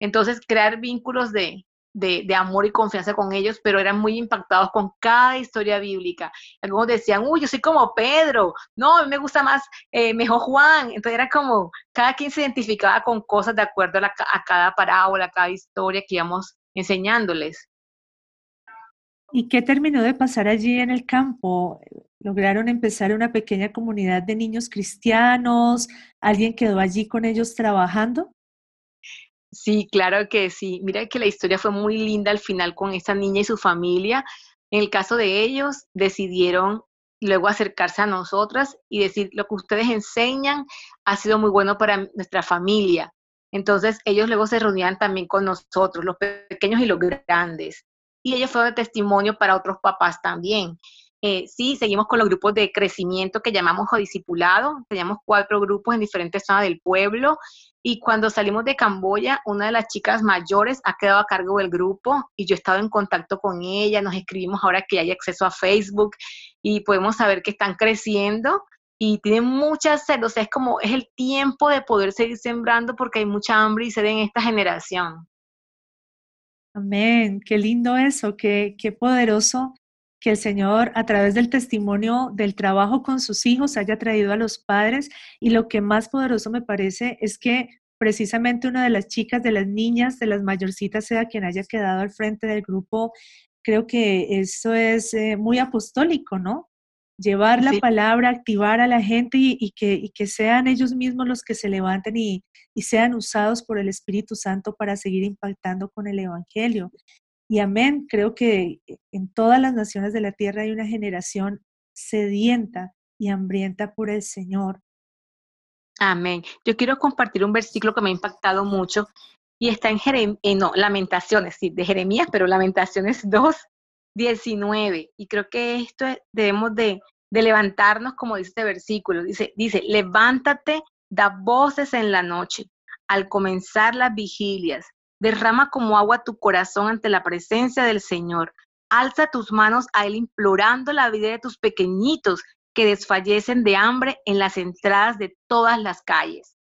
Entonces, crear vínculos de, de, amor y confianza con ellos, pero eran muy impactados con cada historia bíblica. Algunos decían, uy, yo soy como Pedro, no, a mí me gusta más, eh, mejor Juan. Entonces era como, cada quien se identificaba con cosas de acuerdo a, a cada parábola, a cada historia que íbamos enseñándoles. ¿Y qué terminó de pasar allí en el campo? ¿Lograron empezar una pequeña comunidad de niños cristianos? ¿Alguien quedó allí con ellos trabajando? Sí, claro que sí. Mira que la historia fue muy linda al final con esa niña y su familia. En el caso de ellos, decidieron luego acercarse a nosotras y decir, lo que ustedes enseñan ha sido muy bueno para nuestra familia. Entonces ellos luego se reunían también con nosotros, los pequeños y los grandes. Y ellos fueron de testimonio para otros papás también. Eh, sí, seguimos con los grupos de crecimiento que llamamos o discipulado. Teníamos cuatro grupos en diferentes zonas del pueblo. Y cuando salimos de Camboya, una de las chicas mayores ha quedado a cargo del grupo y yo he estado en contacto con ella. Nos escribimos ahora que hay acceso a Facebook y podemos saber que están creciendo y tienen mucha sed. O sea, es como es el tiempo de poder seguir sembrando porque hay mucha hambre y sed en esta generación. Amén, qué lindo eso, qué, qué poderoso que el Señor a través del testimonio del trabajo con sus hijos haya traído a los padres y lo que más poderoso me parece es que precisamente una de las chicas, de las niñas, de las mayorcitas sea quien haya quedado al frente del grupo. Creo que eso es eh, muy apostólico, ¿no? Llevar la palabra, activar a la gente y, que, que, sean ellos mismos los que se levanten y, y sean usados por el Espíritu Santo para seguir impactando con el Evangelio. Y amén, creo que en todas las naciones de la tierra hay una generación sedienta y hambrienta por el Señor. Amén. Yo quiero compartir un versículo que me ha impactado mucho y está en Jerem eh, no, Lamentaciones, sí, de Jeremías, pero Lamentaciones 2, 19. Y creo que esto debemos de, de levantarnos, como dice este versículo. Dice, dice, levántate, da voces en la noche, al comenzar las vigilias, Derrama como agua tu corazón ante la presencia del Señor. Alza tus manos a Él implorando la vida de tus pequeñitos que desfallecen de hambre en las entradas de todas las calles.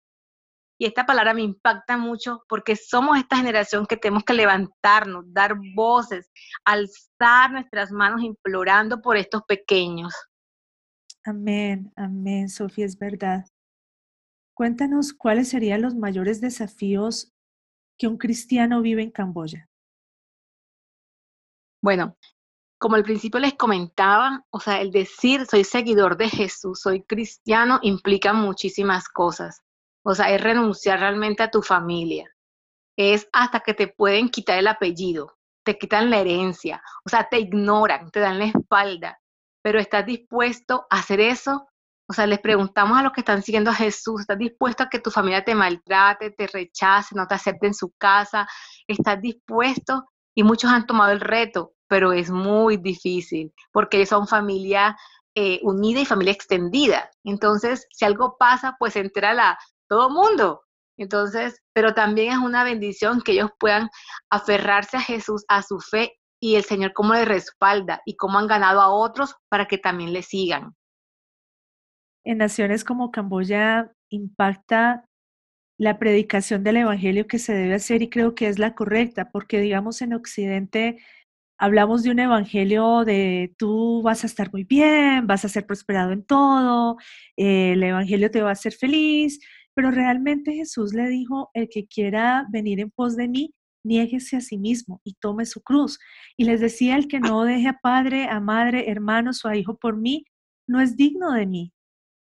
Y esta palabra me impacta mucho porque somos esta generación que tenemos que levantarnos, dar voces, alzar nuestras manos implorando por estos pequeños. Amén, amén, Sofía, es verdad. Cuéntanos cuáles serían los mayores desafíos que un cristiano vive en Camboya? Bueno, como al principio les comentaba, o sea, el decir soy seguidor de Jesús, soy cristiano, implica muchísimas cosas. O sea, es renunciar realmente a tu familia. Es hasta que te pueden quitar el apellido, te quitan la herencia, o sea, te ignoran, te dan la espalda. Pero estás dispuesto a hacer eso o sea, les preguntamos a los que están siguiendo a Jesús, ¿estás dispuesto a que tu familia te maltrate, te rechace, no te acepte en su casa? ¿Estás dispuesto? Y muchos han tomado el reto, pero es muy difícil porque ellos son familia eh, unida y familia extendida. Entonces, si algo pasa, pues entera la, todo mundo. Entonces, pero también es una bendición que ellos puedan aferrarse a Jesús, a su fe y el Señor cómo les respalda y cómo han ganado a otros para que también le sigan. en naciones como Camboya impacta la predicación del Evangelio que se debe hacer y creo que es la correcta, porque digamos en Occidente hablamos de un Evangelio de tú vas a estar muy bien, vas a ser prosperado en todo, el Evangelio te va a hacer feliz, pero realmente Jesús le dijo, el que quiera venir en pos de mí, niéguese a sí mismo y tome su cruz. Y les decía, el que no deje a padre, a madre, hermanos o a hijo por mí, no es digno de mí.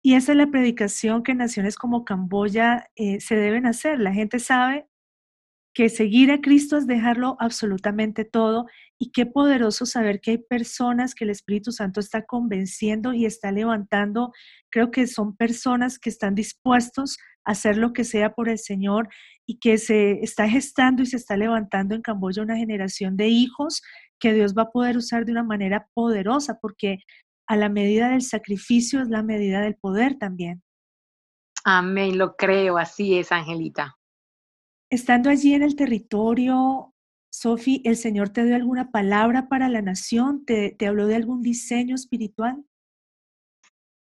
Y esa es la predicación que naciones como Camboya eh, se deben hacer. La gente sabe que seguir a Cristo es dejarlo absolutamente todo y qué poderoso saber que hay personas que el Espíritu Santo está convenciendo y está levantando. Creo que son personas que están dispuestos hacer lo que sea por el Señor y que se está gestando y se está levantando en Camboya una generación de hijos que Dios va a poder usar de una manera poderosa porque a la medida del sacrificio es la medida del poder también. Amén, lo creo, así es, Angelita. Estando allí en el territorio, Sofi, ¿el Señor te dio alguna palabra para la nación? ¿Te, ¿Te, habló de algún diseño espiritual?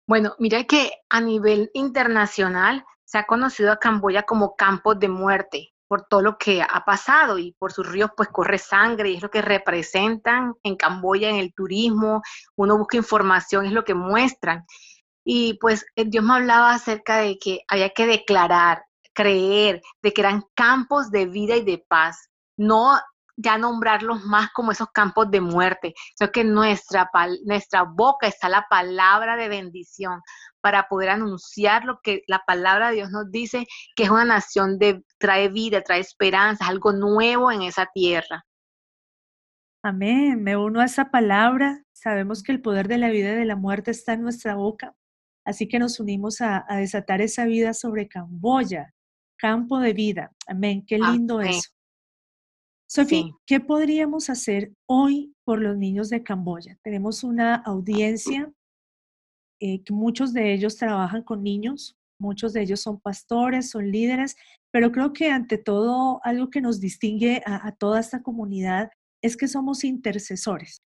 Bueno, mira que a nivel internacional se ha conocido a Camboya como campos de muerte por todo lo que ha pasado y por sus ríos pues corre sangre y es lo que representan en Camboya en el turismo, uno busca información, es lo que muestran. Y pues eh, Dios me hablaba acerca de que había que declarar, creer, de que eran campos de vida y de paz, no ya nombrarlos más como esos campos de muerte, sino que nuestra, nuestra boca está la palabra de bendición para poder anunciar lo que la palabra de Dios nos dice, que es una nación de trae vida, trae esperanza, algo nuevo en esa tierra. Amén, me uno a esa palabra. Sabemos que el poder de la vida y de la muerte está en nuestra boca, así que nos unimos a, desatar esa vida sobre Camboya, campo de vida. Amén, qué lindo eso. Sofía, ¿qué podríamos hacer hoy por los niños de Camboya? Tenemos una audiencia eh, muchos de ellos trabajan con niños, muchos de ellos son pastores, son líderes, pero creo que ante todo algo que nos distingue a toda esta comunidad es que somos intercesores.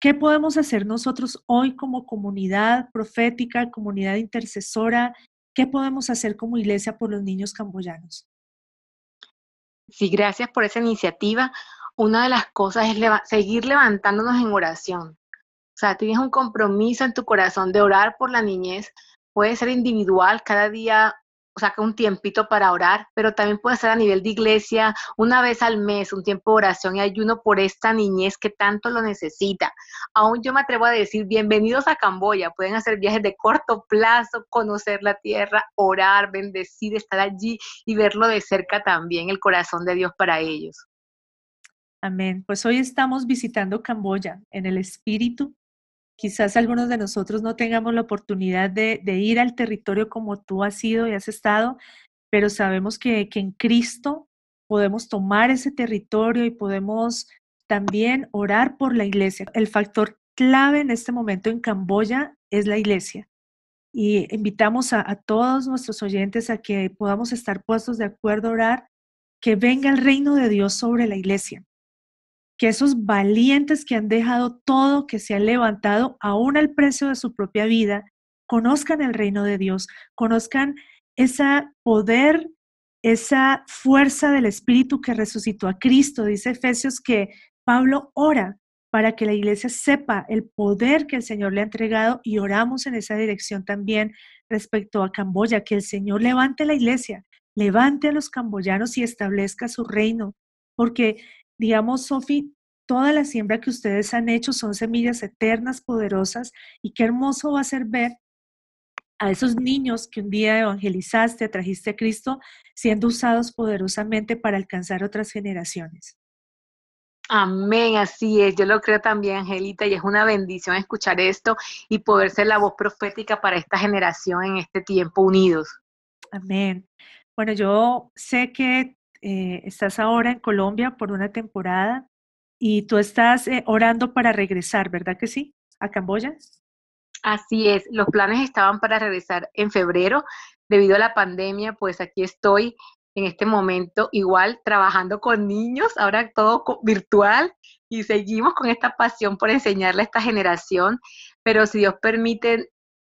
¿Qué podemos hacer nosotros hoy como comunidad profética, comunidad intercesora? ¿Qué podemos hacer como iglesia por los niños camboyanos? Sí, gracias por esa iniciativa. Una de las cosas es seguir levantándonos en oración. O sea, tienes un compromiso en tu corazón de orar por la niñez. Puede ser individual, cada día saca un tiempito para orar, pero también puede ser a nivel de iglesia, una vez al mes, un tiempo de oración y ayuno por esta niñez que tanto lo necesita. Aún yo me atrevo a decir, bienvenidos a Camboya, pueden hacer viajes de corto plazo, conocer la tierra, orar, bendecir, estar allí y verlo de cerca también, el corazón de Dios para ellos. Amén. Pues hoy estamos visitando Camboya en el espíritu Quizás algunos de nosotros no tengamos la oportunidad de, ir al territorio como tú has ido y has estado, pero sabemos que, que en Cristo podemos tomar ese territorio y podemos también orar por la iglesia. El factor clave en este momento en Camboya es la iglesia. Y invitamos a, a, todos nuestros oyentes a que podamos estar puestos de acuerdo a orar, que venga el reino de Dios sobre la iglesia que esos valientes que han dejado todo, que se han levantado aún al precio de su propia vida, conozcan el reino de Dios, conozcan ese poder, esa fuerza del Espíritu que resucitó a Cristo. Dice Efesios que Pablo ora para que la iglesia sepa el poder que el Señor le ha entregado y oramos en esa dirección también respecto a Camboya, que el Señor levante la iglesia, levante a los camboyanos y establezca su reino, porque digamos, Sofi, toda la siembra que ustedes han hecho son semillas eternas, poderosas, y qué hermoso va a ser ver a esos niños que un día evangelizaste, trajiste a Cristo, siendo usados poderosamente para alcanzar otras generaciones. Amén, así es. Yo lo creo también, Angelita, y es una bendición escuchar esto y poder ser la voz profética para esta generación en este tiempo unidos. Amén. Bueno, yo sé que eh, estás ahora en Colombia por una temporada y tú estás eh, orando para regresar, ¿verdad que sí? A Camboya. Así es, los planes estaban para regresar en febrero. Debido a la pandemia, pues aquí estoy en este momento igual trabajando con niños, ahora todo virtual y seguimos con esta pasión por enseñarle a esta generación, pero si Dios permite,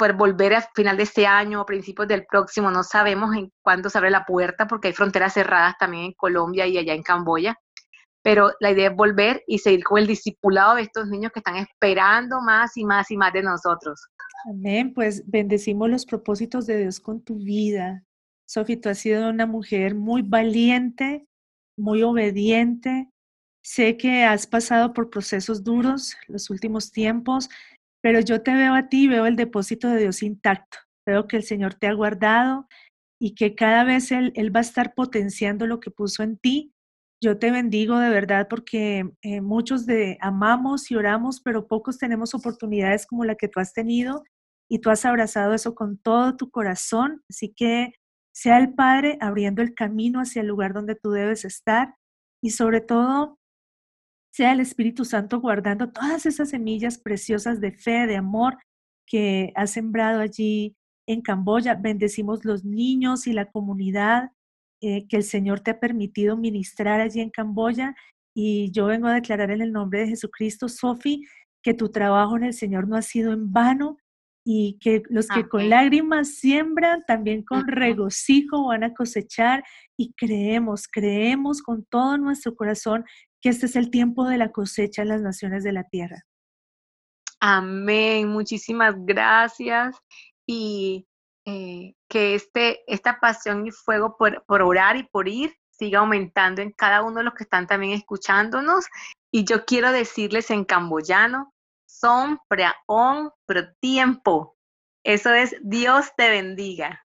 volver a final de este año o principios del próximo, no sabemos en cuándo se abre la puerta porque hay fronteras cerradas también en Colombia y allá en Camboya, pero la idea es volver y seguir con el discipulado de estos niños que están esperando más y más y más de nosotros. Amén, pues bendecimos los propósitos de Dios con tu vida. Sofi, tú has sido una mujer muy valiente, muy obediente. Sé que has pasado por procesos duros los últimos tiempos, pero yo te veo a ti, veo el depósito de Dios intacto. Veo que el Señor te ha guardado y que cada vez Él, él va a estar potenciando lo que puso en ti. Yo te bendigo de verdad porque eh, muchos de amamos y oramos, pero pocos tenemos oportunidades como la que tú has tenido y tú has abrazado eso con todo tu corazón. Así que sea el Padre abriendo el camino hacia el lugar donde tú debes estar y sobre todo sea el Espíritu Santo guardando todas esas semillas preciosas de fe, de amor que has sembrado allí en Camboya. Bendecimos los niños y la comunidad eh, que el Señor te ha permitido ministrar allí en Camboya. Y yo vengo a declarar en el nombre de Jesucristo, Sofi, que tu trabajo en el Señor no ha sido en vano y que los que con lágrimas siembran, también con regocijo van a cosechar y creemos, creemos con todo nuestro corazón que este es el tiempo de la cosecha en las naciones de la tierra. Amén, muchísimas gracias y eh, que este, esta pasión y fuego por, por orar y por ir siga aumentando en cada uno de los que están también escuchándonos. Y yo quiero decirles en camboyano, son preaón pro tiempo. Eso es Dios te bendiga.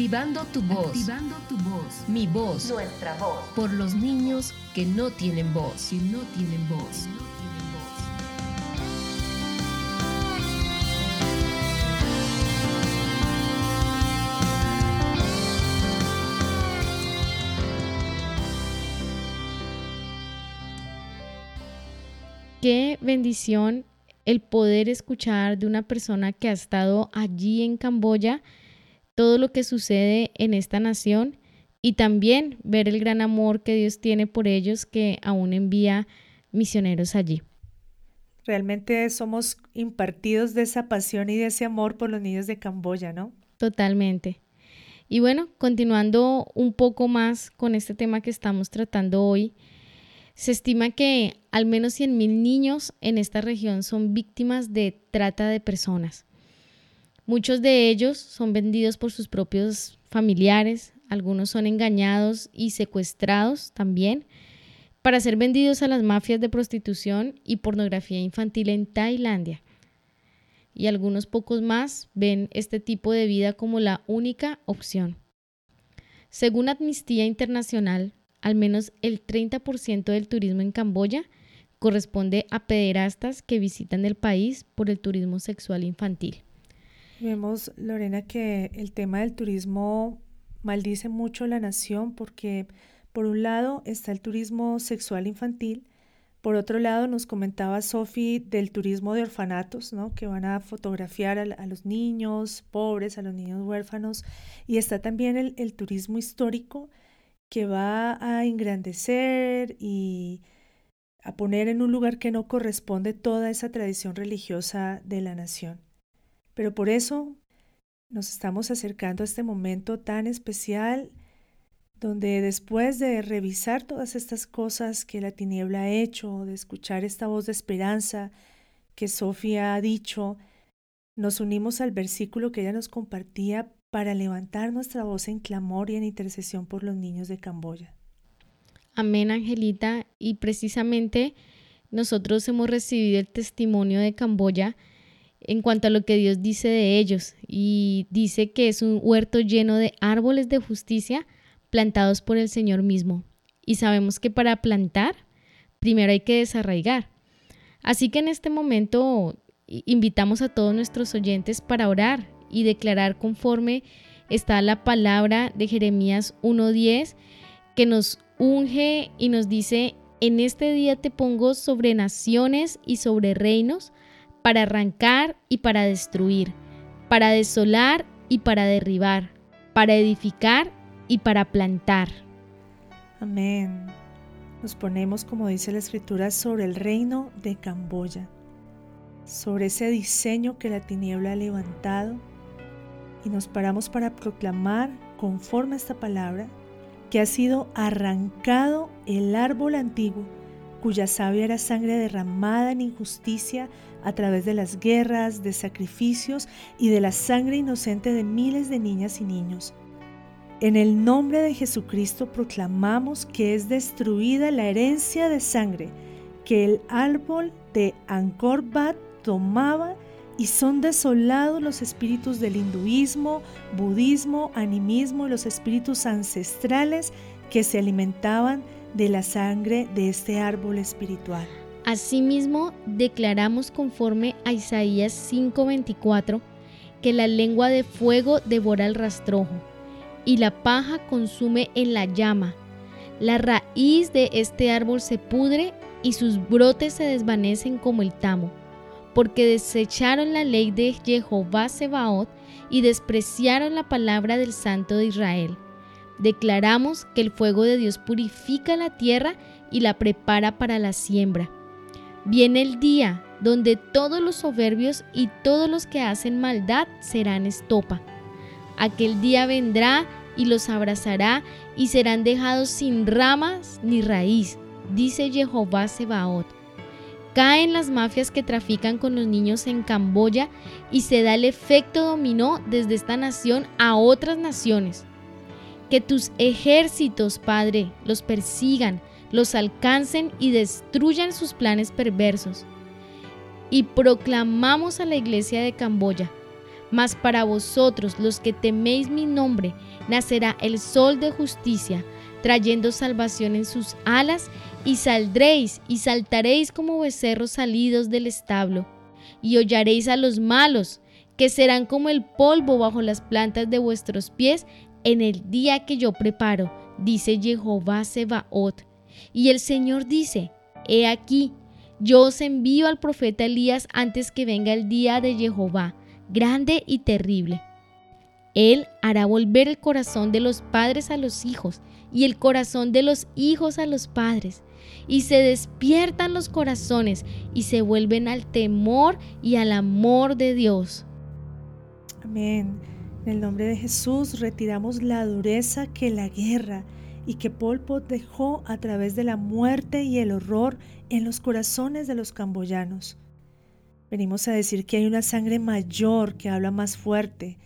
Activando tu voz. Activando tu voz. Mi voz. Nuestra voz. Por los niños que no tienen voz. Que no tienen voz. Qué bendición el poder escuchar de una persona que ha estado allí en Camboya todo lo que sucede en esta nación y también ver el gran amor que Dios tiene por ellos que aún envía misioneros allí. Realmente somos impartidos de esa pasión y de ese amor por los niños de Camboya, ¿no? Totalmente. Y bueno, continuando un poco más con este tema que estamos tratando hoy, se estima que al menos 100.000 niños en esta región son víctimas de trata de personas. Muchos de ellos son vendidos por sus propios familiares, algunos son engañados y secuestrados también para ser vendidos a las mafias de prostitución y pornografía infantil en Tailandia. Y algunos pocos más ven este tipo de vida como la única opción. Según Amnistía Internacional, al menos el 30% del turismo en Camboya corresponde a pederastas que visitan el país por el turismo sexual infantil. Vemos, Lorena, que el tema del turismo maldice mucho la nación porque por un lado está el turismo sexual infantil, por otro lado nos comentaba Sofi del turismo de orfanatos, ¿no? que van a fotografiar a, los niños pobres, a los niños huérfanos, y está también el, el turismo histórico que va a engrandecer y a poner en un lugar que no corresponde toda esa tradición religiosa de la nación. Pero por eso nos estamos acercando a este momento tan especial donde después de revisar todas estas cosas que la tiniebla ha hecho, de escuchar esta voz de esperanza que Sofía ha dicho, nos unimos al versículo que ella nos compartía para levantar nuestra voz en clamor y en intercesión por los niños de Camboya. Amén, Angelita. Y precisamente nosotros hemos recibido el testimonio de Camboya en cuanto a lo que Dios dice de ellos y dice que es un huerto lleno de árboles de justicia plantados por el Señor mismo. Y sabemos que para plantar, primero hay que desarraigar. Así que en este momento invitamos a todos nuestros oyentes para orar y declarar conforme está la palabra de Jeremías 1.10 que nos unge y nos dice, en este día te pongo sobre naciones y sobre reinos para arrancar y para destruir, para desolar y para derribar, para edificar y para plantar. Amén. nos ponemos, como dice la escritura, sobre el reino de Camboya, sobre ese diseño que la tiniebla ha levantado y nos paramos para proclamar conforme a esta palabra que ha sido arrancado el árbol antiguo cuya savia era sangre derramada en injusticia a través de las guerras, de sacrificios y de la sangre inocente de miles de niñas y niños. En el nombre de Jesucristo proclamamos que es destruida la herencia de sangre que el árbol de Angkor Wat tomaba y son desolados los espíritus del hinduismo, budismo, animismo y los espíritus ancestrales que se alimentaban la sangre de este árbol espiritual. Asimismo, declaramos conforme a Isaías 5:24 que la lengua de fuego devora el rastrojo y la paja consume en la llama. La raíz de este árbol se pudre y sus brotes se desvanecen como el tamo, porque desecharon la ley de Jehová Sebaot y despreciaron la palabra del Santo de Israel. Declaramos que el fuego de Dios purifica la tierra y la prepara para la siembra. Viene el día donde todos los soberbios y todos los que hacen maldad serán estopa. Aquel día vendrá y los abrazará y serán dejados sin ramas ni raíz, dice Jehová Sebaot. Caen las mafias que trafican con los niños en Camboya y se da el efecto dominó desde esta nación a otras naciones. Que tus ejércitos, Padre, los persigan, los alcancen y destruyan sus planes perversos. Y proclamamos a la iglesia de Camboya, mas para vosotros los que teméis mi nombre, nacerá el sol de justicia, trayendo salvación en sus alas, y saldréis y saltaréis como becerros salidos del establo, y hollaréis a los malos, que serán como el polvo bajo las plantas de vuestros pies, en el día que yo preparo, dice Jehová Sebaot. Y el Señor dice, He aquí, yo os envío al profeta Elías antes que venga el día de Jehová, grande y terrible. Él hará volver el corazón de los padres a los hijos y el corazón de los hijos a los padres. Y se despiertan los corazones y se vuelven al temor y al amor de Dios. Amén. En el nombre de Jesús retiramos la dureza que la guerra y que Pol Pot dejó a través de la muerte y el horror en los corazones de los camboyanos. Venimos a decir que hay una sangre mayor que habla más fuerte,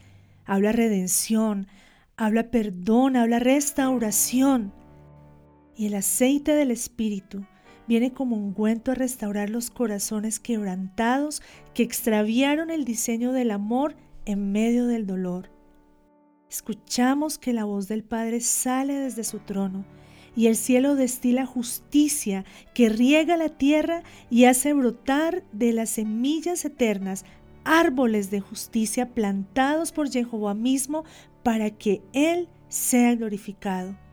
habla redención, habla perdón, habla restauración. Y el aceite del Espíritu viene como ungüento a restaurar los corazones quebrantados que extraviaron el diseño del amor en medio del dolor. Escuchamos que la voz del Padre sale desde su trono y el cielo destila justicia que riega la tierra y hace brotar de las semillas eternas árboles de justicia plantados por Jehová mismo para que Él sea glorificado.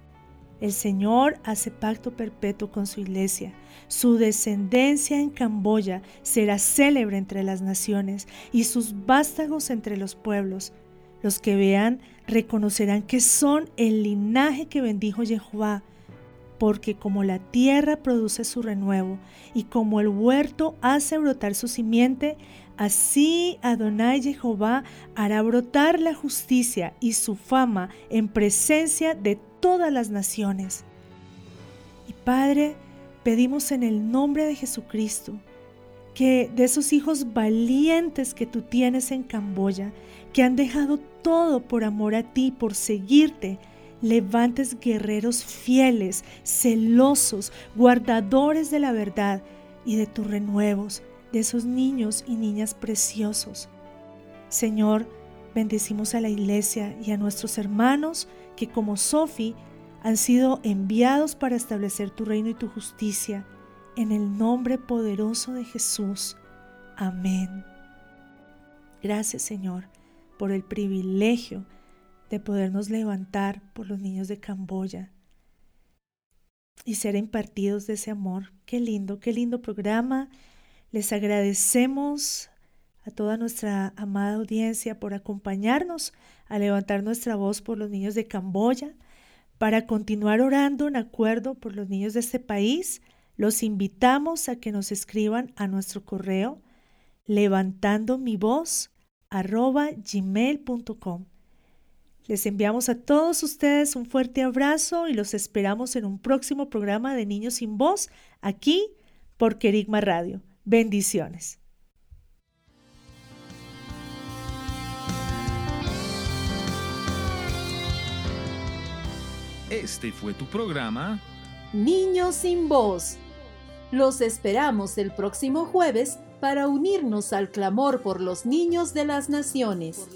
El Señor hace pacto perpetuo con su iglesia. Su descendencia en Camboya será célebre entre las naciones y sus vástagos entre los pueblos. Los que vean reconocerán que son el linaje que bendijo Jehová, porque como la tierra produce su renuevo y como el huerto hace brotar su simiente, así Adonai Jehová hará brotar la justicia y su fama en presencia de todas las naciones. Y Padre, pedimos en el nombre de Jesucristo que de esos hijos valientes que tú tienes en Camboya, que han dejado todo por amor a ti, por seguirte, levantes guerreros fieles, celosos, guardadores de la verdad y de tus renuevos, de esos niños y niñas preciosos. Señor, bendecimos a la iglesia y a nuestros hermanos que como Sofi han sido enviados para establecer tu reino y tu justicia. En el nombre poderoso de Jesús. Amén. Gracias Señor por el privilegio de podernos levantar por los niños de Camboya y ser impartidos de ese amor. Qué lindo, qué lindo programa. Les agradecemos a toda nuestra amada audiencia por acompañarnos a levantar nuestra voz por los niños de Camboya, Para continuar orando en acuerdo por los niños de este país, los invitamos a que nos escriban a nuestro correo levantando mi voz gmail.com. Les enviamos a todos ustedes un fuerte abrazo y los esperamos en un próximo programa de Niños sin Voz aquí por Querigma Radio. Bendiciones. Este fue tu programa Niños sin voz. Los esperamos el próximo jueves para unirnos al clamor por los niños de las naciones.